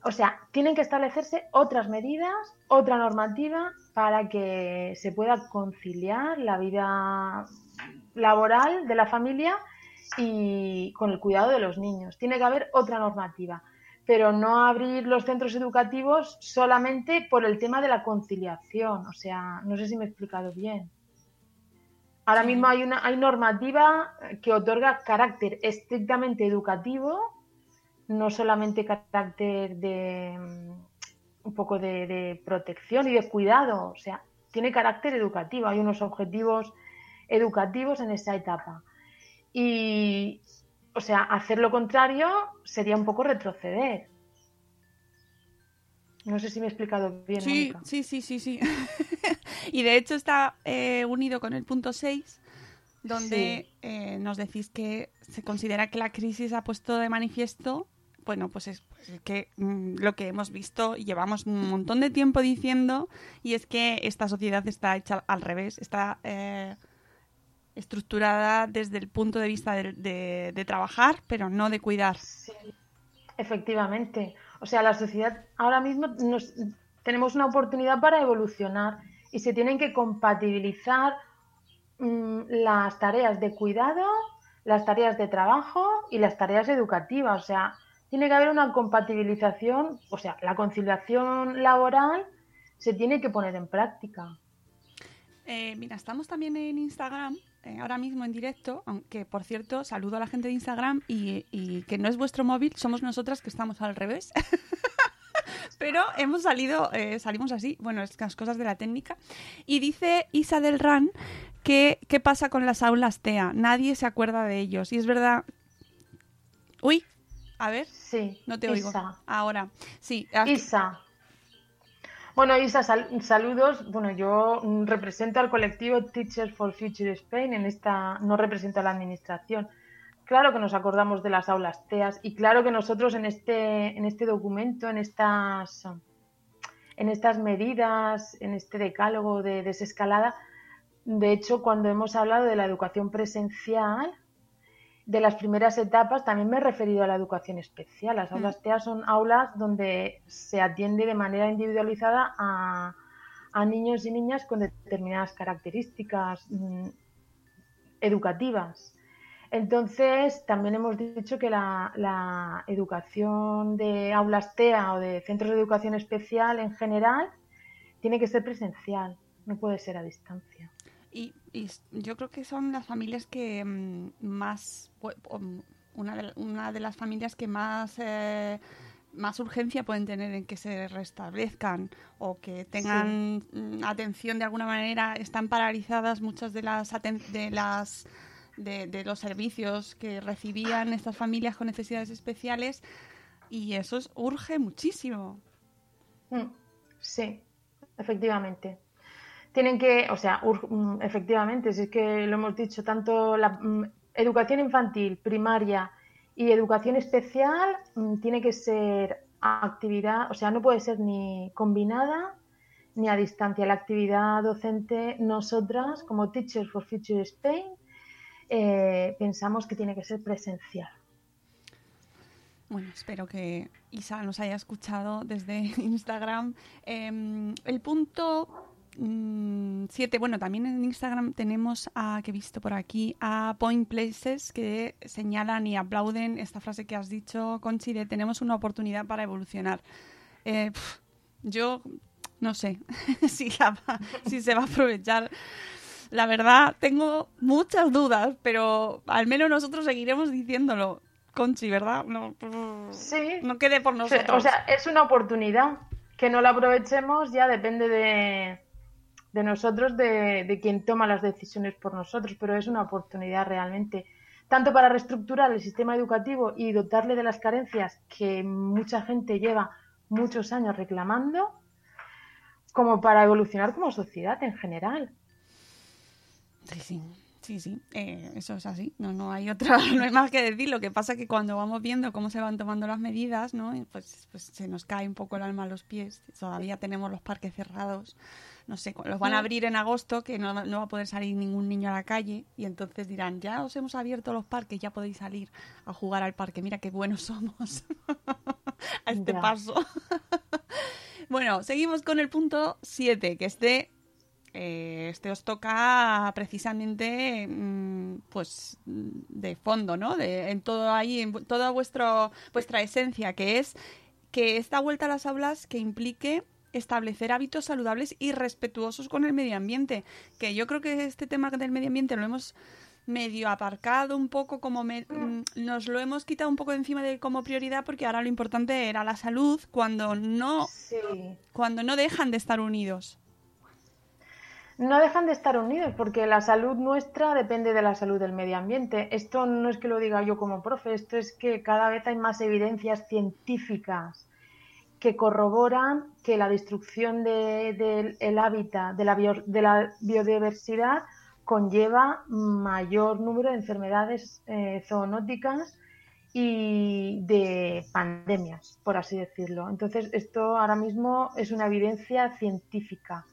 O sea, tienen que establecerse otras medidas, otra normativa para que se pueda conciliar la vida laboral de la familia y con el cuidado de los niños. Tiene que haber otra normativa pero no abrir los centros educativos solamente por el tema de la conciliación. O sea, no sé si me he explicado bien. Ahora mismo hay una hay normativa que otorga carácter estrictamente educativo, no solamente carácter de mm, un poco de, de protección y de cuidado. O sea, tiene carácter educativo. Hay unos objetivos educativos en esa etapa. Y, o sea, hacer lo contrario sería un poco retroceder. No sé si me he explicado bien. Sí, Mónica. sí, sí, sí, sí. y de hecho está eh, unido con el punto 6, donde eh, nos decís que se considera que la crisis ha puesto de manifiesto, bueno, pues es pues, que mm, lo que hemos visto y llevamos un montón de tiempo diciendo, y es que esta sociedad está hecha al revés, está eh, estructurada desde el punto de vista de trabajar, pero no de cuidar. Sí, efectivamente. O sea, la sociedad ahora mismo nos, tenemos una oportunidad para evolucionar y se tienen que compatibilizar mm, las tareas de cuidado, las tareas de trabajo y las tareas educativas. O sea, tiene que haber una compatibilización, o sea, la conciliación laboral se tiene que poner en práctica. Eh, mira, estamos también en Instagram, eh, ahora mismo en directo, aunque por cierto, saludo a la gente de Instagram y, que no es vuestro móvil, somos nosotras que estamos al revés. Pero hemos salido, eh, salimos así, bueno, es las cosas de la técnica. Y dice Isa del Ran que qué pasa con las aulas TEA, nadie se acuerda de ellos. Y es verdad. Uy, a ver, Sí, no te oigo. Isa. Ahora, sí. aquí- Isa. Bueno, Isa, sal- saludos. Bueno, yo represento al colectivo Teachers for Future Spain en esta, no represento a la administración. Claro que nos acordamos de las aulas TEAS y claro que nosotros en este, en este documento, en estas, en estas medidas, en este decálogo de desescalada, de hecho, cuando hemos hablado de la educación presencial, de las primeras etapas también me he referido a la educación especial. Las aulas TEA son aulas donde se atiende de manera individualizada a, a niños y niñas con determinadas características mm, educativas. Entonces, también hemos dicho que la, la educación de aulas TEA o de centros de educación especial en general tiene que ser presencial, no puede ser a distancia. Y, y yo creo que son las familias que mm, más, mm, una de, una de las familias que más, eh, más urgencia pueden tener en que se restablezcan o que tengan mm, atención de alguna manera. Están paralizadas muchas de las de las de, de los servicios que recibían estas familias con necesidades especiales y eso es- urge muchísimo. Sí, efectivamente. Tienen que, o sea, mm, efectivamente, si es que lo hemos dicho, tanto la mm, educación infantil, primaria y educación especial mm, tiene que ser actividad, o sea, no puede ser ni combinada ni a distancia. La actividad docente, nosotras, como Teachers for Future Spain, eh, pensamos que tiene que ser presencial. Bueno, espero que Isa nos haya escuchado desde Instagram. Eh, el punto 7, bueno, también en Instagram tenemos a, que he visto por aquí, a Point Places que señalan y aplauden esta frase que has dicho, Conchi, de tenemos una oportunidad para evolucionar. Eh, yo no sé si, la va- si se va a aprovechar. La verdad, tengo muchas dudas, pero al menos nosotros seguiremos diciéndolo. Conchi, ¿verdad? No, Sí. no quede por nosotros. O sea, es una oportunidad. Que no la aprovechemos ya depende de, de nosotros, de, de quien toma las decisiones por nosotros, pero es una oportunidad realmente, tanto para reestructurar el sistema educativo y dotarle de las carencias que mucha gente lleva muchos años reclamando, como para evolucionar como sociedad en general. Sí, sí, sí, sí, eh, eso es así. No, no hay otra, no hay más que decir. Lo que pasa es que cuando vamos viendo cómo se van tomando las medidas, ¿no? Pues, pues se nos cae un poco el alma a los pies. Todavía tenemos los parques cerrados. No sé, los van a abrir en agosto, que no, no va a poder salir ningún niño a la calle. Y entonces dirán, ya os hemos abierto los parques, ya podéis salir a jugar al parque. Mira qué buenos somos a este Ya. paso. bueno, seguimos con el punto 7, que este eh, este os toca precisamente mm, pues mm, de fondo, ¿no? De, en todo ahí, en toda vuestro, vuestra esencia, que es que esta vuelta a las aulas que implique establecer hábitos saludables y respetuosos con el medio ambiente. Que yo creo que este tema del medio ambiente lo hemos medio aparcado un poco como me- mm, nos lo hemos quitado un poco de encima de como prioridad porque ahora lo importante era la salud cuando no Sí. cuando no dejan de estar unidos. No dejan de estar unidos porque la salud nuestra depende de la salud del medio ambiente. Esto no es que lo diga yo como profe, esto es que cada vez hay más evidencias científicas que corroboran que la destrucción del de, el hábitat, de la, de la biodiversidad, conlleva mayor número de enfermedades eh, zoonóticas y de pandemias, por así decirlo. Entonces, esto ahora mismo es una evidencia científica.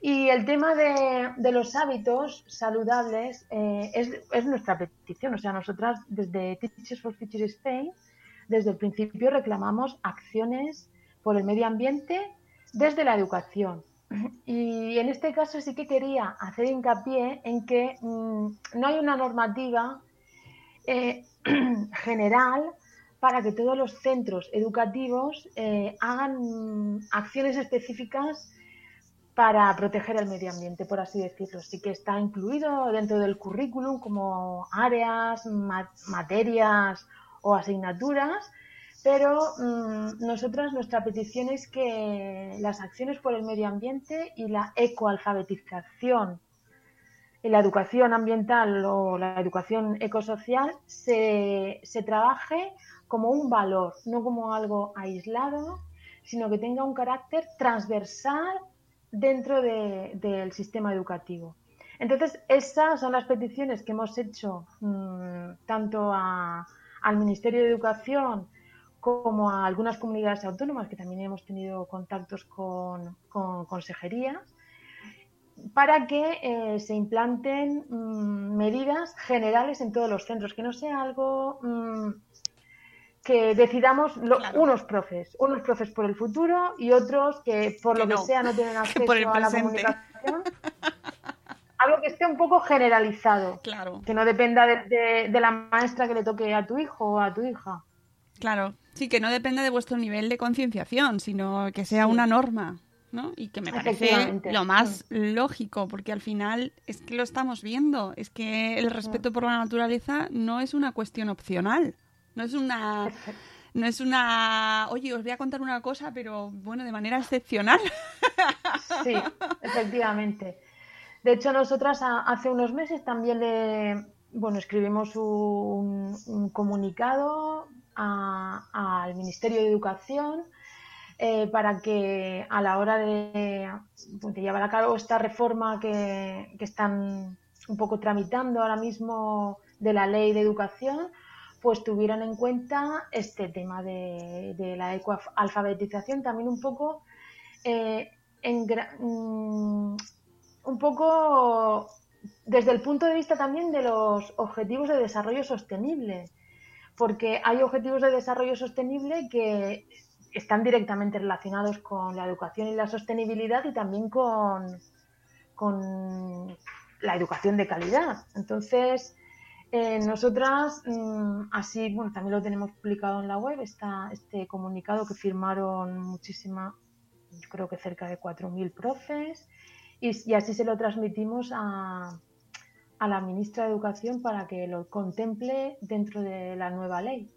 Y el tema de, de los hábitos saludables eh, es, es nuestra petición. O sea, nosotras desde Teachers for Future Spain, desde el principio reclamamos acciones por el medio ambiente desde la educación. Y en este caso sí que quería hacer hincapié en que mm, no hay una normativa eh, general para que todos los centros educativos eh, hagan mm, acciones específicas para proteger el medio ambiente, por así decirlo. Sí que está incluido dentro del currículum como áreas, ma- materias o asignaturas, pero mm, nosotras nuestra petición es que las acciones por el medio ambiente y la ecoalfabetización y la educación ambiental o la educación ecosocial se, se trabaje como un valor, no como algo aislado, sino que tenga un carácter transversal dentro de- del sistema educativo. Entonces, esas son las peticiones que hemos hecho mm, tanto a- al Ministerio de Educación como a algunas comunidades autónomas que también hemos tenido contactos con, con consejerías para que eh, se implanten mm, medidas generales en todos los centros, que no sea algo mm, que decidamos lo- Claro. unos profes, unos profes por el futuro y otros que por Que lo no, que sea no tienen acceso a la comunicación. Algo que esté un poco generalizado, Claro, que no dependa de, de- de la maestra que le toque a tu hijo o a tu hija. claro. Sí, que no dependa de vuestro nivel de concienciación, sino que sea Sí. una norma, ¿no? Y que me parece lo más lógico, porque al final es que lo estamos viendo, es que el respeto por la naturaleza no es una cuestión opcional, no es una... No es una, oye, os voy a contar una cosa, pero bueno, de manera excepcional. Sí, efectivamente. De hecho, nosotras hace unos meses también le, bueno, escribimos un, un comunicado al Ministerio de Educación eh, para que a la hora de, de llevar a cabo esta reforma que, están un poco tramitando ahora mismo de la ley de educación, pues tuvieran en cuenta este tema de, la ecoalfabetización también un poco eh, en mm, un poco desde el punto de vista también de los objetivos de desarrollo sostenible, porque hay objetivos de desarrollo sostenible que están directamente relacionados con la educación y la sostenibilidad y también con, con la educación de calidad. Entonces, eh, nosotras, mm, así, bueno, también lo tenemos publicado en la web, está este comunicado que firmaron muchísima, creo que cerca de 4.000 profes, y, y así se lo transmitimos a, a la ministra de Educación para que lo contemple dentro de la nueva ley.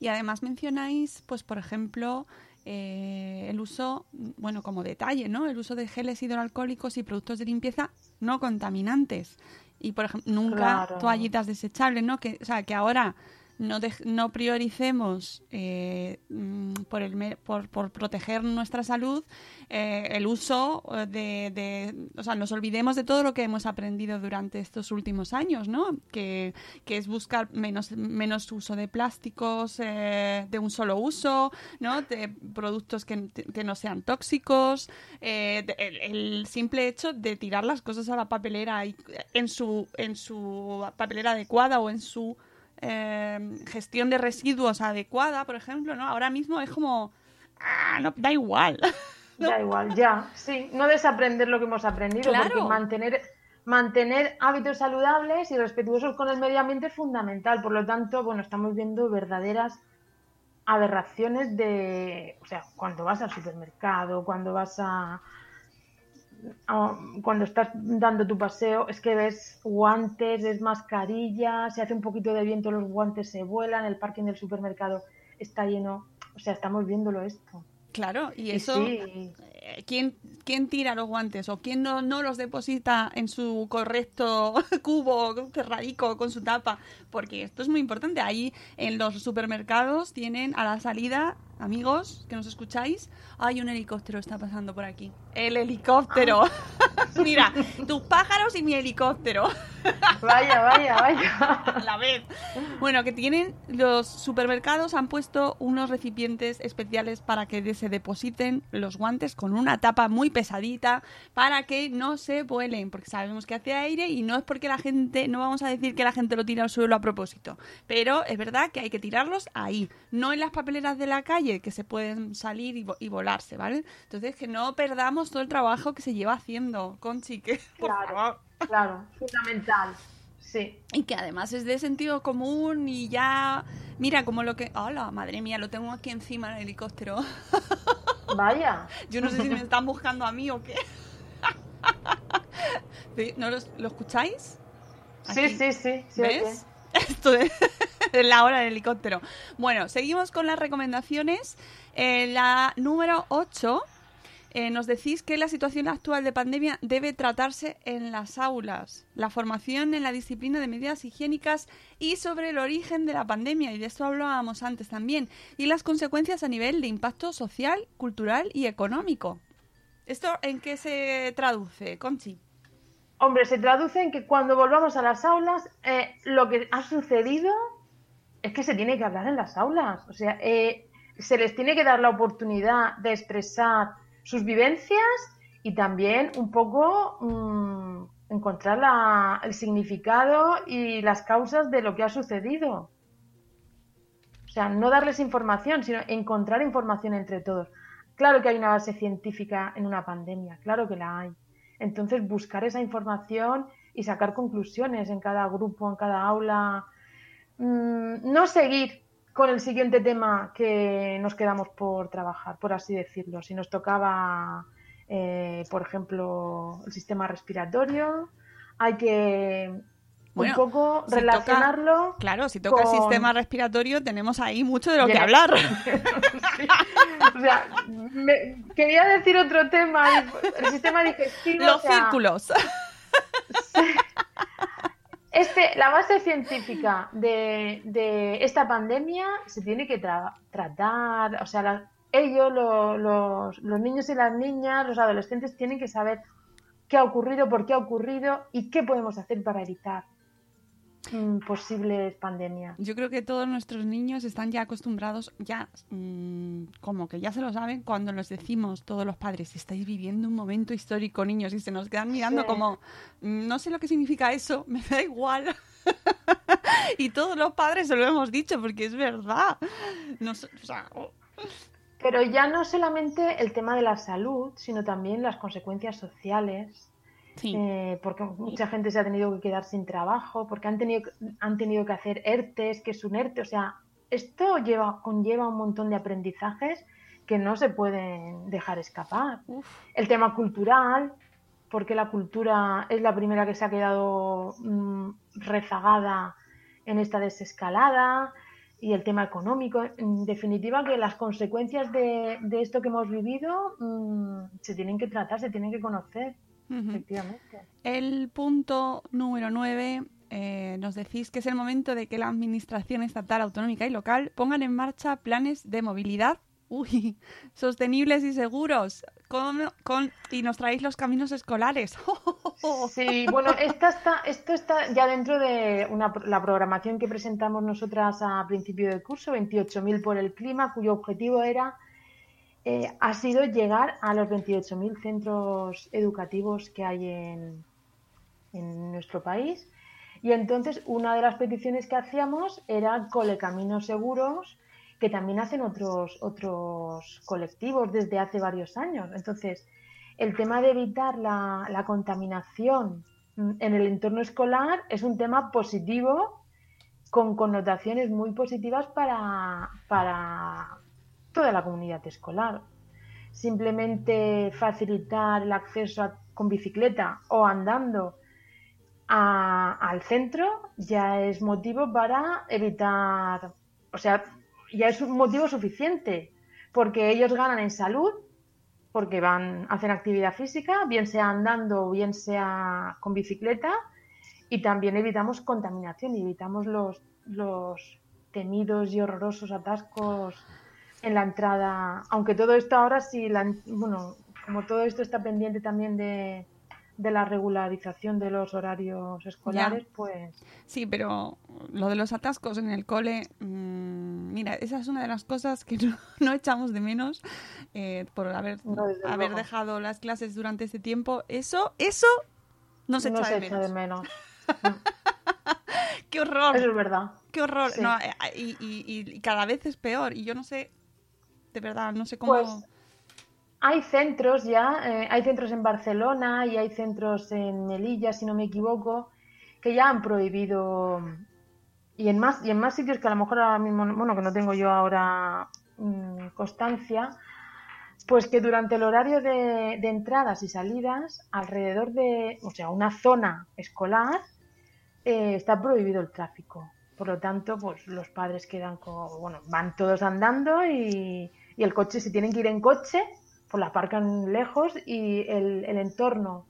Y además mencionáis, pues por ejemplo, eh, el uso, bueno, como detalle, ¿no? El uso de geles hidroalcohólicos y productos de limpieza no contaminantes. Y por ejemplo, nunca Claro. toallitas desechables, ¿no? Que, o sea, que ahora no, dej- no prioricemos eh, mm, por, el, por, proteger nuestra salud eh, el uso eh, de, de- O sea, nos olvidemos de todo lo que hemos aprendido durante estos últimos años, ¿no? Que, es buscar menos, menos uso de plásticos eh, de un solo uso, ¿no? De productos que, que no sean tóxicos, eh, de- el, el simple hecho de tirar las cosas a la papelera y, en su en su papelera adecuada o en su eh, gestión de residuos adecuada, por ejemplo, ¿no? Ahora mismo es como ah, no da igual. Da igual, ya, sí, no desaprender lo que hemos aprendido, Claro. porque mantener, mantener hábitos saludables y respetuosos con el medio ambiente es fundamental. Por lo tanto, bueno, estamos viendo verdaderas aberraciones de, o sea, cuando vas al supermercado, cuando vas a, a- cuando estás dando tu paseo, es que ves guantes, ves mascarillas, si hace un poquito de viento los guantes se vuelan, el parking del supermercado está lleno, o sea, estamos viéndolo esto. Claro, y eso sí, eh, ¿quién, quién tira los guantes o quién no, no los deposita en su correcto cubo cerradico con su tapa? Porque esto es muy importante. Ahí en los supermercados tienen a la salida, amigos que nos escucháis, hay un helicóptero está pasando por aquí. El helicóptero. Mira, tus pájaros y mi helicóptero. Vaya, vaya, vaya. a la vez. Bueno, que tienen los supermercados han puesto unos recipientes especiales para que se depositen los guantes con una tapa muy pesadita para que no se vuelen, porque sabemos que hace aire y no es porque la gente, no vamos a decir que la gente lo tira al suelo a propósito, pero es verdad que hay que tirarlos ahí, no en las papeleras de la calle que se pueden salir y, vo- y volarse, ¿vale? Entonces que no perdamos todo el trabajo que se lleva haciendo, Conchi, que por Claro. favor. Claro, fundamental. Sí. Y que además es de sentido común y ya... Mira, como lo que... ¡Hola! Madre mía, lo tengo aquí encima en el helicóptero. Vaya. Yo no sé si me están buscando a mí o qué. ¿No los- lo escucháis? Sí, Aquí. sí, sí. sí ¿Ves? Esto es es la hora del helicóptero. Bueno, seguimos con las recomendaciones. Eh, la número 8 eh, nos decís que la situación actual de pandemia debe tratarse en las aulas. La formación en la disciplina de medidas higiénicas y sobre el origen de la pandemia, y de esto hablábamos antes también, y las consecuencias a nivel de impacto social, cultural y económico. ¿Esto en qué se traduce, Conchi? Hombre, se traduce en que cuando volvamos a las aulas, eh, lo que ha sucedido es que se tiene que hablar en las aulas. O sea, eh, se les tiene que dar la oportunidad de expresar sus vivencias y también un poco mm, encontrar la- el significado y las causas de lo que ha sucedido. O sea, no darles información, sino encontrar información entre todos. Claro que hay una base científica en una pandemia, claro que la hay. Entonces, buscar esa información y sacar conclusiones en cada grupo, en cada aula. Mm, no seguir con el siguiente tema que nos quedamos por trabajar, por así decirlo. Si nos tocaba, eh, por ejemplo, el sistema respiratorio, hay que Bueno, un poco si toca- relacionarlo. Claro, si toca el sistema respiratorio tenemos ahí mucho de lo que hablar. Sí. O sea, me- quería decir otro tema, el, el sistema digestivo. Los o sea, círculos. Este, la base científica de, de esta pandemia se tiene que tra- tratar, o sea, la- ellos, lo- los, los niños y las niñas, los adolescentes tienen que saber qué ha ocurrido, por qué ha ocurrido y qué podemos hacer para evitar mm, posibles pandemias. Yo creo que todos nuestros niños están ya acostumbrados, ya mm, como que ya se lo saben cuando les decimos todos los padres, estáis viviendo un momento histórico, niños, y se nos quedan mirando Sí. como, "Mm, no sé lo que significa eso, me da igual. y todos los padres se lo hemos dicho porque es verdad. Nos- o sea, oh, Pero ya no solamente el tema de la salud, sino también las consecuencias sociales, sí. eh, porque mucha gente se ha tenido que quedar sin trabajo, porque han tenido, han tenido que hacer ERTES, que es un ERTE. O sea, esto lleva, conlleva un montón de aprendizajes que no se pueden dejar escapar. Uf. El tema cultural, porque la cultura es la primera que se ha quedado mm, rezagada en esta desescalada, y el tema económico. En definitiva, que las consecuencias de, de esto que hemos vivido mm, se tienen que tratar, se tienen que conocer, Efectivamente. El punto número 9 nos decís que es el momento de que la Administración Estatal, Autonómica y Local pongan en marcha planes de movilidad uy, sostenibles y seguros con, con- y nos traéis los caminos escolares. Sí, bueno, esta está, esto está ya dentro de una, la programación que presentamos nosotras a principio del curso, 28.000 por el clima, cuyo objetivo era eh, ha sido llegar a los 28.000 centros educativos que hay en, nuestro país. Y entonces una de las peticiones que hacíamos era colecaminos seguros, que también hacen otros, otros colectivos desde hace varios años. Entonces, el tema de evitar la, la contaminación mm, en el entorno escolar es un tema positivo con connotaciones muy positivas para, para toda la comunidad escolar. Simplemente facilitar el acceso con bicicleta o andando al centro ya es motivo para evitar, o sea, ya es un motivo suficiente, porque ellos ganan en salud, porque van, hacen actividad física, bien sea andando o bien sea con bicicleta, y también evitamos contaminación y evitamos los, los temidos y horrorosos atascos en la entrada, aunque todo esto ahora sí, la, bueno, como todo esto está pendiente también de, de la regularización de los horarios escolares, pues Sí, pero lo de los atascos en el cole, mm, mira, esa es una de las cosas que no, no echamos de menos eh, por haber, No, desde haber luego. dejado las clases durante este tiempo. Eso, eso no se no echa se de echa menos. de menos. ¡Qué horror! Eso es verdad. ¡Qué horror! Sí. No, eh, y, y- y cada vez es peor. Y yo no sé, de verdad, no sé cómo... Pues hay centros ya, eh, hay centros en Barcelona y hay centros en Melilla, si no me equivoco, que ya han prohibido y en más y en más sitios que a lo mejor ahora mismo, no- bueno, que no tengo yo ahora mm, constancia, pues que durante el horario de, de entradas y salidas, alrededor de, o sea, una zona escolar, eh, está prohibido el tráfico. Por lo tanto, pues los padres quedan con, bueno, van todos andando y, y el coche, si tienen que ir en coche, pues la aparcan lejos y el, el entorno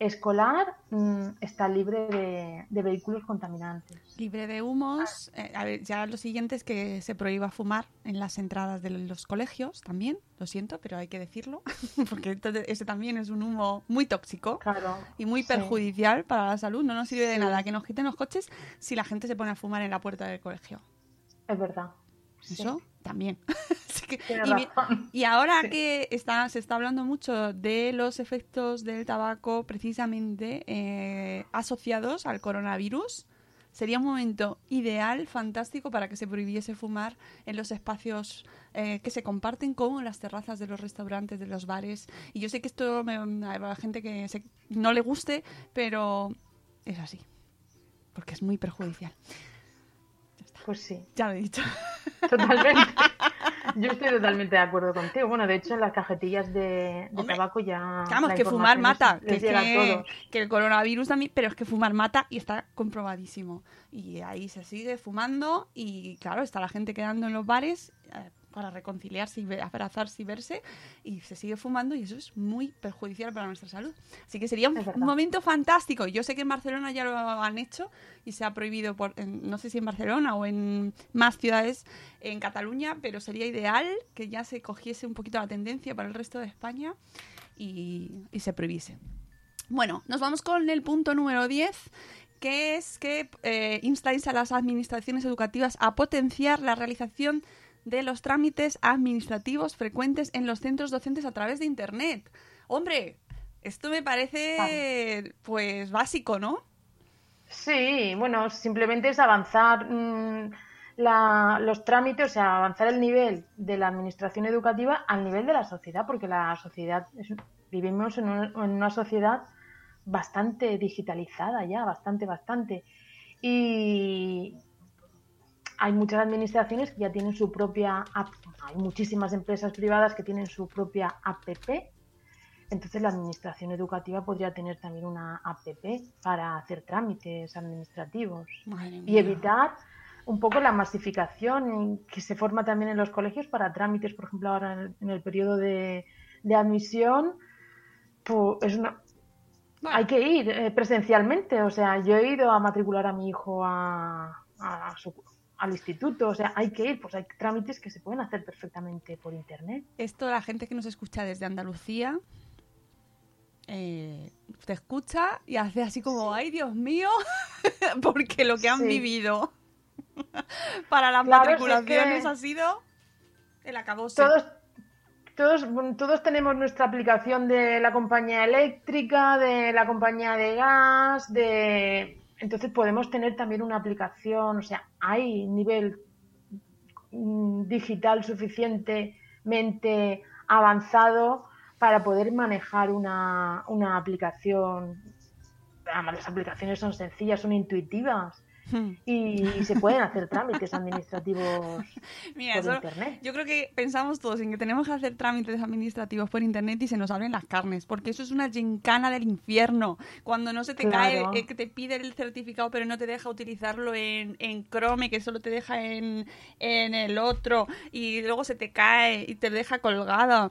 escolar mm, está libre de, de vehículos contaminantes. Libre de humos. eh, a ver, ya lo siguiente es que se prohíba fumar en las entradas de los colegios también. Lo siento, pero hay que decirlo. Porque ese también es un humo muy tóxico Claro. y muy sí. perjudicial para la salud. No nos sirve de Sí. nada que nos quiten los coches si la gente se pone a fumar en la puerta del colegio. Es verdad. Sí. Eso también. Que- y, ahora Sí. que está, se está hablando mucho de los efectos del tabaco precisamente eh, asociados al coronavirus, sería un momento ideal, fantástico, para que se prohibiese fumar en los espacios eh, que se comparten, como las terrazas de los restaurantes, de los bares. Y yo sé que esto me, habrá gente que se- no le guste, pero es así, porque es muy perjudicial. Pues sí, Ya lo he dicho. totalmente. Yo estoy totalmente de acuerdo contigo. Bueno, de hecho, en las cajetillas de, tabaco ya. Vamos, que fumar mata, les a que- que el coronavirus también, pero es que fumar mata y está comprobadísimo. Y ahí se sigue fumando y claro, está la gente quedando en los bares. eh, para reconciliarse y abrazarse y verse y se sigue fumando y eso es muy perjudicial para nuestra salud. Así que sería un, un momento fantástico. Yo sé que en Barcelona ya lo han hecho y se ha prohibido, por, en- no sé si en Barcelona o en más ciudades en Cataluña, pero sería ideal que ya se cogiese un poquito la tendencia para el resto de España y, y se prohibiese. Bueno, nos vamos con el punto número 10, que es que eh, instáis a las administraciones educativas a potenciar la realización de los trámites administrativos frecuentes en los centros docentes a través de Internet. Hombre, esto me parece pues básico, ¿no? Sí, bueno, simplemente es avanzar mm, la- los trámites, o sea, avanzar el nivel de la administración educativa al nivel de la sociedad, porque la sociedad, es- vivimos en, un- en una sociedad bastante digitalizada ya, bastante, bastante. Y hay muchas administraciones que ya tienen su propia app, hay muchísimas empresas privadas que tienen su propia APP. Entonces la administración educativa podría tener también una APP para hacer trámites administrativos y evitar un poco la masificación que se forma también en los colegios para trámites, por ejemplo, ahora en el, en el periodo de, de admisión, pues es una- Bueno, hay que ir eh, presencialmente. O sea, yo he ido a matricular a mi hijo a, a su- al instituto, o sea, hay que ir, pues hay trámites que se pueden hacer perfectamente por internet. Esto la gente que nos escucha desde Andalucía eh, te escucha y hace así como, ay Dios mío, porque lo que han Sí. vivido para las Claro, es matriculaciones que- ha sido el acabose. Todos, todos, todos tenemos nuestra aplicación de la compañía eléctrica, de la compañía de gas, de entonces podemos tener también una aplicación, o sea, hay nivel mm, digital suficientemente avanzado para poder manejar una, una aplicación. Además, las aplicaciones son sencillas, son intuitivas. Y, se pueden hacer trámites administrativos Mira, por eso- internet. yo creo que pensamos todos en que tenemos que hacer trámites administrativos por internet y se nos abren las carnes, porque eso es una gincana del infierno. Cuando no se te Claro. cae, eh, que te pide el certificado pero no te deja utilizarlo en, en Chrome, que solo te deja en, en el otro, y luego se te cae y te deja colgada.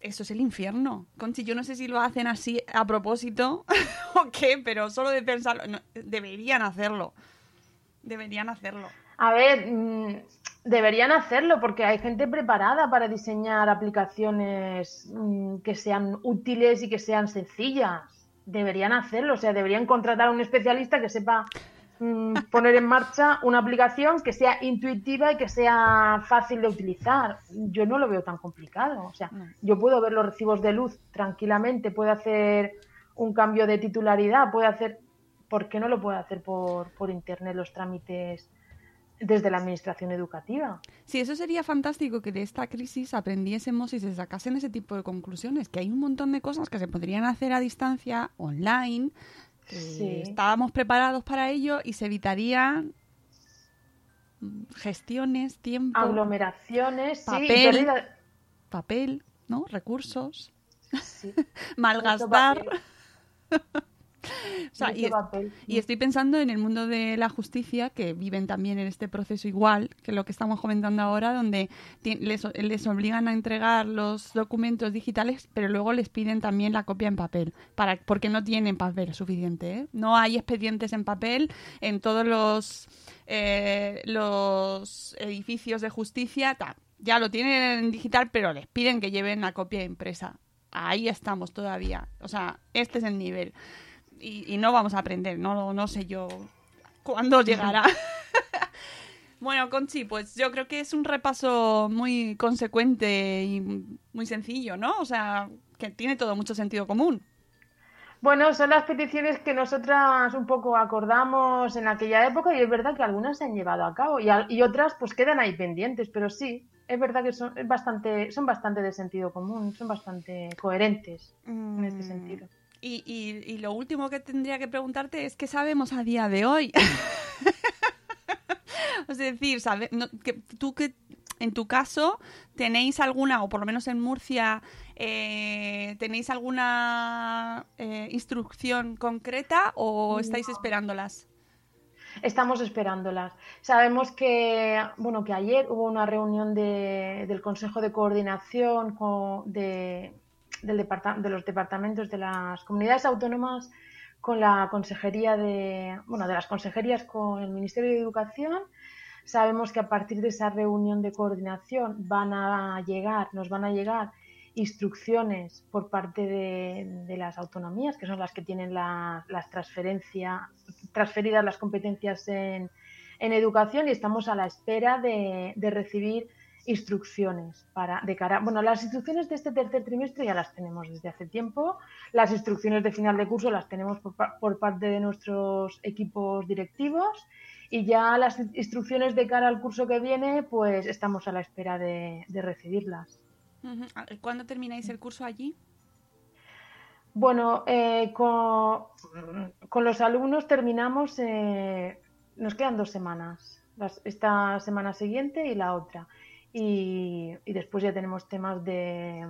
Eso es el infierno. Conchi, yo no sé si lo hacen así a propósito o qué, pero solo de pensarlo, deberían hacerlo. Deberían hacerlo. A ver, mm, deberían hacerlo porque hay gente preparada para diseñar aplicaciones mm, que sean útiles y que sean sencillas. Deberían hacerlo, o sea, deberían contratar a un especialista que sepa mm, poner en marcha una aplicación que sea intuitiva y que sea fácil de utilizar. Yo no lo veo tan complicado. O sea, yo puedo ver los recibos de luz tranquilamente, puedo hacer un cambio de titularidad, puedo hacer ¿por qué no lo puede hacer por, por internet los trámites desde la administración educativa? Sí, eso sería fantástico que de esta crisis aprendiésemos y se sacasen ese tipo de conclusiones, que hay un montón de cosas que se podrían hacer a distancia, online, Sí. estábamos preparados para ello y se evitarían gestiones, tiempo, Aglomeraciones, Papel. papel, ¿no? Recursos, sí, malgastar. O sea, y, papel. y estoy pensando en el mundo de la justicia, que viven también en este proceso igual que lo que estamos comentando ahora, donde les, les obligan a entregar los documentos digitales, pero luego les piden también la copia en papel, para, porque no tienen papel suficiente. ¿eh? No hay expedientes en papel en todos los, eh, los edificios de justicia. ta, ya lo tienen en digital, pero les piden que lleven la copia impresa. Ahí estamos todavía. O sea, este es el nivel y, y no vamos a aprender, no, no sé yo cuándo llegará. bueno, Conchi, pues yo creo que es un repaso muy consecuente y muy sencillo, ¿no? O sea, que tiene todo mucho sentido común. Bueno, son las peticiones que nosotras un poco acordamos en aquella época y es verdad que algunas se han llevado a cabo y otras pues quedan ahí pendientes, pero sí, es verdad que son, es bastante, son bastante de sentido común, son bastante coherentes en este Mm, sentido. Y, y- y lo último que tendría que preguntarte es qué sabemos a día de hoy. es decir, sabe, no, que, tú que en tu caso tenéis alguna, o por lo menos en Murcia, eh, tenéis alguna eh, instrucción concreta o estáis esperándolas. estamos esperándolas. Sabemos que, bueno, que ayer hubo una reunión de- del Consejo de Coordinación con- de, del de los departamentos de las comunidades autónomas con la consejería de, bueno, de las consejerías con el Ministerio de Educación. Sabemos que a partir de esa reunión de coordinación van a llegar, nos van a llegar instrucciones por parte de, de las autonomías, que son las que tienen la- las transferencias, transferidas las competencias en, en educación y estamos a la espera de, de recibir instrucciones para de cara bueno las instrucciones de este tercer trimestre ya las tenemos desde hace tiempo las instrucciones de final de curso las tenemos por, por parte de nuestros equipos directivos y ya las instrucciones de cara al curso que viene pues estamos a la espera de, de recibirlas. Ah, ¿Cuándo termináis el curso allí? Bueno, eh, con, con los alumnos terminamos, eh, nos quedan dos semanas, las- esta semana siguiente y la otra. Y, y después ya tenemos temas de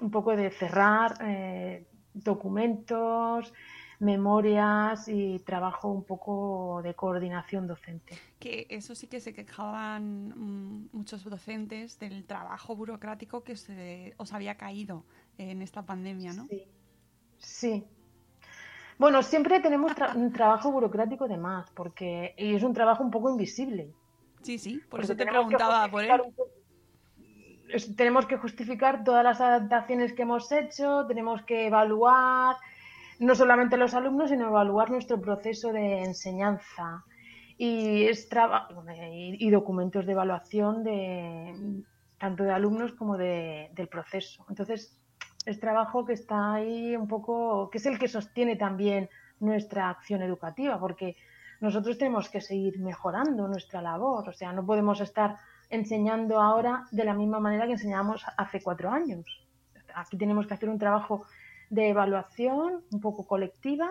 un poco de cerrar eh, documentos, memorias y trabajo un poco de coordinación docente. Que eso sí que se quejaban mm, muchos docentes del trabajo burocrático que se os había caído en esta pandemia, ¿no? Sí. Sí. Bueno, siempre tenemos tra- un trabajo burocrático de más, porque y es un trabajo un poco invisible. Sí, sí, por Porque eso te preguntaba por él. un Tenemos que justificar todas las adaptaciones que hemos hecho, tenemos que evaluar no solamente los alumnos, sino evaluar nuestro proceso de enseñanza y, es traba- y documentos de evaluación de tanto de alumnos como de- del proceso. Entonces, es trabajo que está ahí un poco, que es el que sostiene también nuestra acción educativa, porque nosotros tenemos que seguir mejorando nuestra labor, o sea, no podemos estar enseñando ahora de la misma manera que enseñábamos hace cuatro años. Aquí tenemos que hacer un trabajo de evaluación un poco colectiva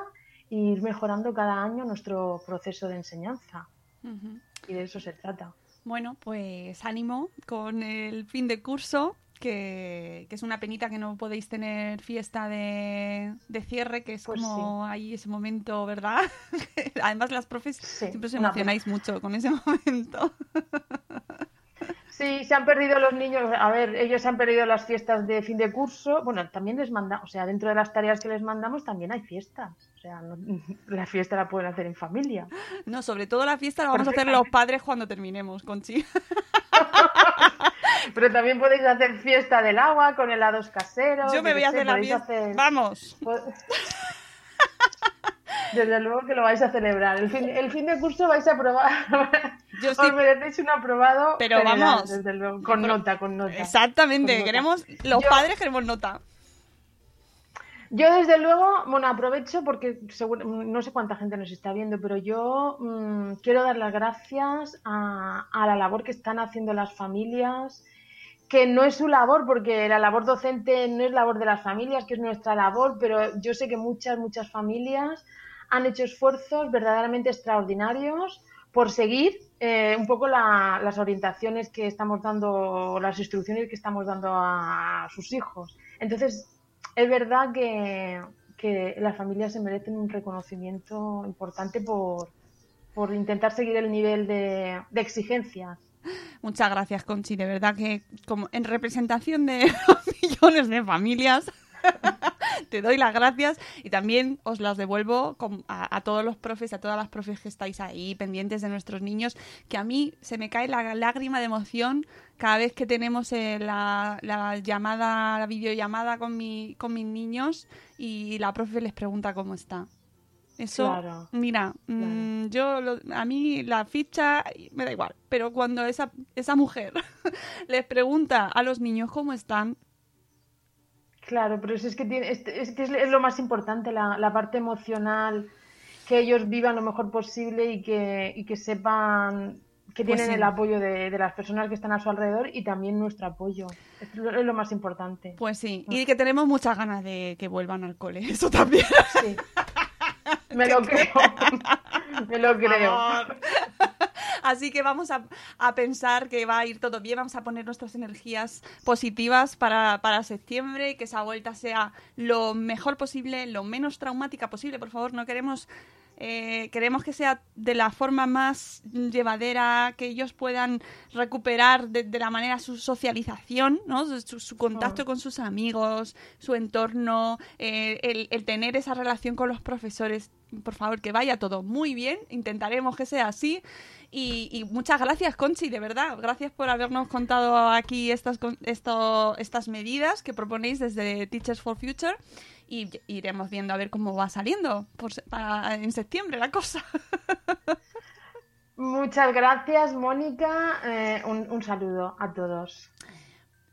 e ir mejorando cada año nuestro proceso de enseñanza. Y de eso se trata. Bueno, pues ánimo con el fin de curso, que, que es una penita que no podéis tener fiesta de, de cierre, que es Pues como ahí ese momento, ¿verdad? Además las profes Sí, siempre os emocionáis mucho con ese momento. Sí, se han perdido los niños. A ver, ellos se han perdido las fiestas de fin de curso. Bueno, también les mandamos, o sea, dentro de las tareas que les mandamos también hay fiestas. O sea, no- la fiesta la pueden hacer en familia. No, sobre todo la fiesta la vamos a hacer los padres cuando terminemos, Conchi. Pero también podéis hacer fiesta del agua con helados caseros. Yo me voy a hacer la fiesta. hacer- Vamos. Pues- Desde luego que lo vais a celebrar. El fin, el fin de curso vais a probar. Yo Os sí. merecéis un aprobado. Pero general, vamos. Desde luego, con nota, con nota. Exactamente, Con nota. queremos, los Yo- padres queremos nota. Yo desde luego, bueno, aprovecho porque seguro- no sé cuánta gente nos está viendo, pero yo mm, quiero dar las gracias a, la labor que están haciendo las familias, que no es su labor, porque la labor docente no es labor de las familias, que es nuestra labor, pero yo sé que muchas, muchas familias han hecho esfuerzos verdaderamente extraordinarios por seguir eh, un poco la- las orientaciones que estamos dando, las instrucciones que estamos dando a sus hijos. Entonces, es verdad que, que las familias se merecen un reconocimiento importante por, por intentar seguir el nivel de, de exigencias. Muchas gracias, Conchi. De verdad que como en representación de millones de familias, te doy las gracias y también os las devuelvo a, a todos los profes, a todas las profes que estáis ahí pendientes de nuestros niños, que a mí se me cae la lágrima de emoción cada vez que tenemos eh, la, la llamada, la videollamada con, mi, con mis niños y la profe les pregunta cómo está. Eso, Claro, mira, mm, yo lo- a mí la ficha me da igual, pero cuando esa, esa mujer les pregunta a los niños cómo están, Claro, pero es, que, tiene, es, es que es, lo más importante, la, la parte emocional, que ellos vivan lo mejor posible y que, y que sepan que Pues tienen sí. el apoyo de, de las personas que están a su alrededor y también nuestro apoyo. Es lo, es lo más importante. pues sí, y que tenemos muchas ganas de que vuelvan al cole, eso también. Sí. Me lo creo. Me lo creo. Así que vamos a, a pensar que va a ir todo bien, vamos a poner nuestras energías positivas para, para septiembre y que esa vuelta sea lo mejor posible, lo menos traumática posible. Por favor, no queremos Eh, queremos que sea de la forma más llevadera, que ellos puedan recuperar de, de la manera su socialización, ¿no? su, su contacto con sus amigos, su entorno, eh, el, el tener esa relación con los profesores. Por favor, que vaya todo muy bien. Intentaremos que sea así. Y, y muchas gracias, Conchi, de verdad. Gracias por habernos contado aquí estas, esto, estas medidas que proponéis desde Teachers for Future. Y iremos viendo a ver cómo va saliendo por se- para- en septiembre la cosa. Muchas gracias, Mónica. Eh, un, un saludo a todos.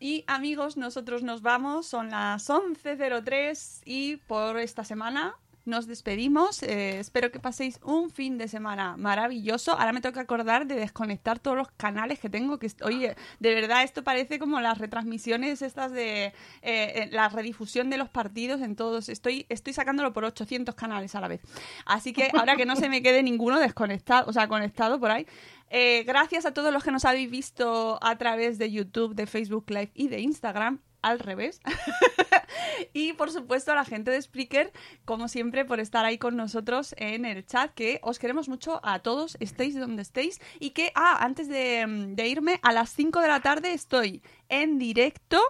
Y amigos, nosotros nos vamos, son las 11.03 y por esta semana nos despedimos. Eh, espero que paséis un fin de semana maravilloso. Ahora me tengo que acordar de desconectar todos los canales que tengo. Que Oye, de verdad esto parece como las retransmisiones estas de eh, eh, la redifusión de los partidos en todos. Estoy, estoy sacándolo por 800 canales a la vez. Así que ahora que no se me quede ninguno desconectado, o sea, conectado por ahí. Gracias a todos los que nos habéis visto a través de YouTube, de Facebook Live y de Instagram. Al revés. y por supuesto a la gente de Spreaker, como siempre, por estar ahí con nosotros en el chat, que os queremos mucho a todos, estéis donde estéis. Y que, ah, antes de, de irme, a las 5 de la tarde estoy en directo.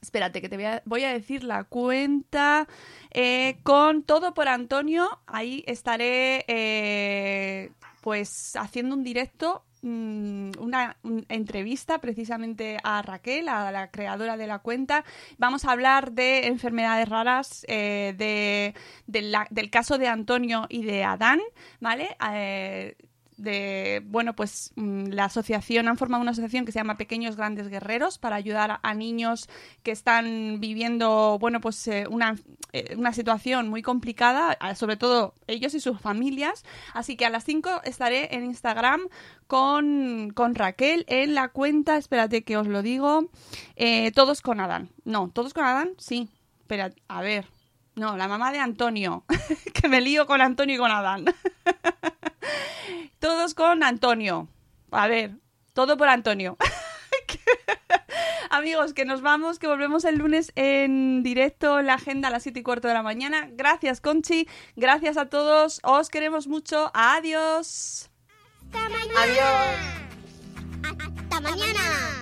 Espérate, que te voy a, voy a decir la cuenta. eh, con todo por Antonio, ahí estaré eh, pues haciendo un directo, mm, una, un- entrevista precisamente a Raquel, a la creadora de la cuenta. Vamos a hablar de enfermedades raras, eh, de, del caso de Antonio y de Adán, ¿vale? Eh, de, bueno, pues mm, la asociación, han formado una asociación que se llama Pequeños Grandes Guerreros para ayudar a, niños que están viviendo, bueno, pues eh, una, eh, una situación muy complicada, sobre todo ellos y sus familias. Así que a las 5 estaré en Instagram con, con Raquel en la cuenta, espérate que os lo digo, eh, Todos con Adán. No, Todos con Adán, sí. Espera, a ver. No, la mamá de Antonio. que me lío con Antonio y con Adán. Todos con Antonio. A ver, todo por Antonio. Amigos, que nos vamos, que volvemos el lunes en directo en la agenda a las 7 y cuarto de la mañana. Gracias, Conchi. Gracias a todos. Os queremos mucho. Adiós. Hasta mañana. Hasta mañana.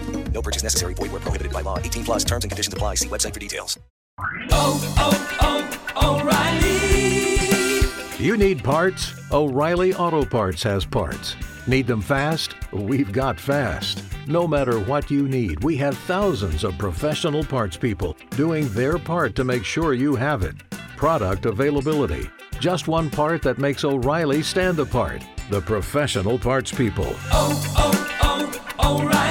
No purchase necessary. Void where prohibited by law. 18 plus terms and conditions apply. See website for details. Oh, oh, oh, O'Reilly. You need parts? O'Reilly Auto Parts has parts. Need them fast? We've got fast. No matter what you need, we have thousands of professional parts people doing their part to make sure you have it. Product availability. Just one part that makes O'Reilly stand apart. The professional parts people. Oh, oh, oh, O'Reilly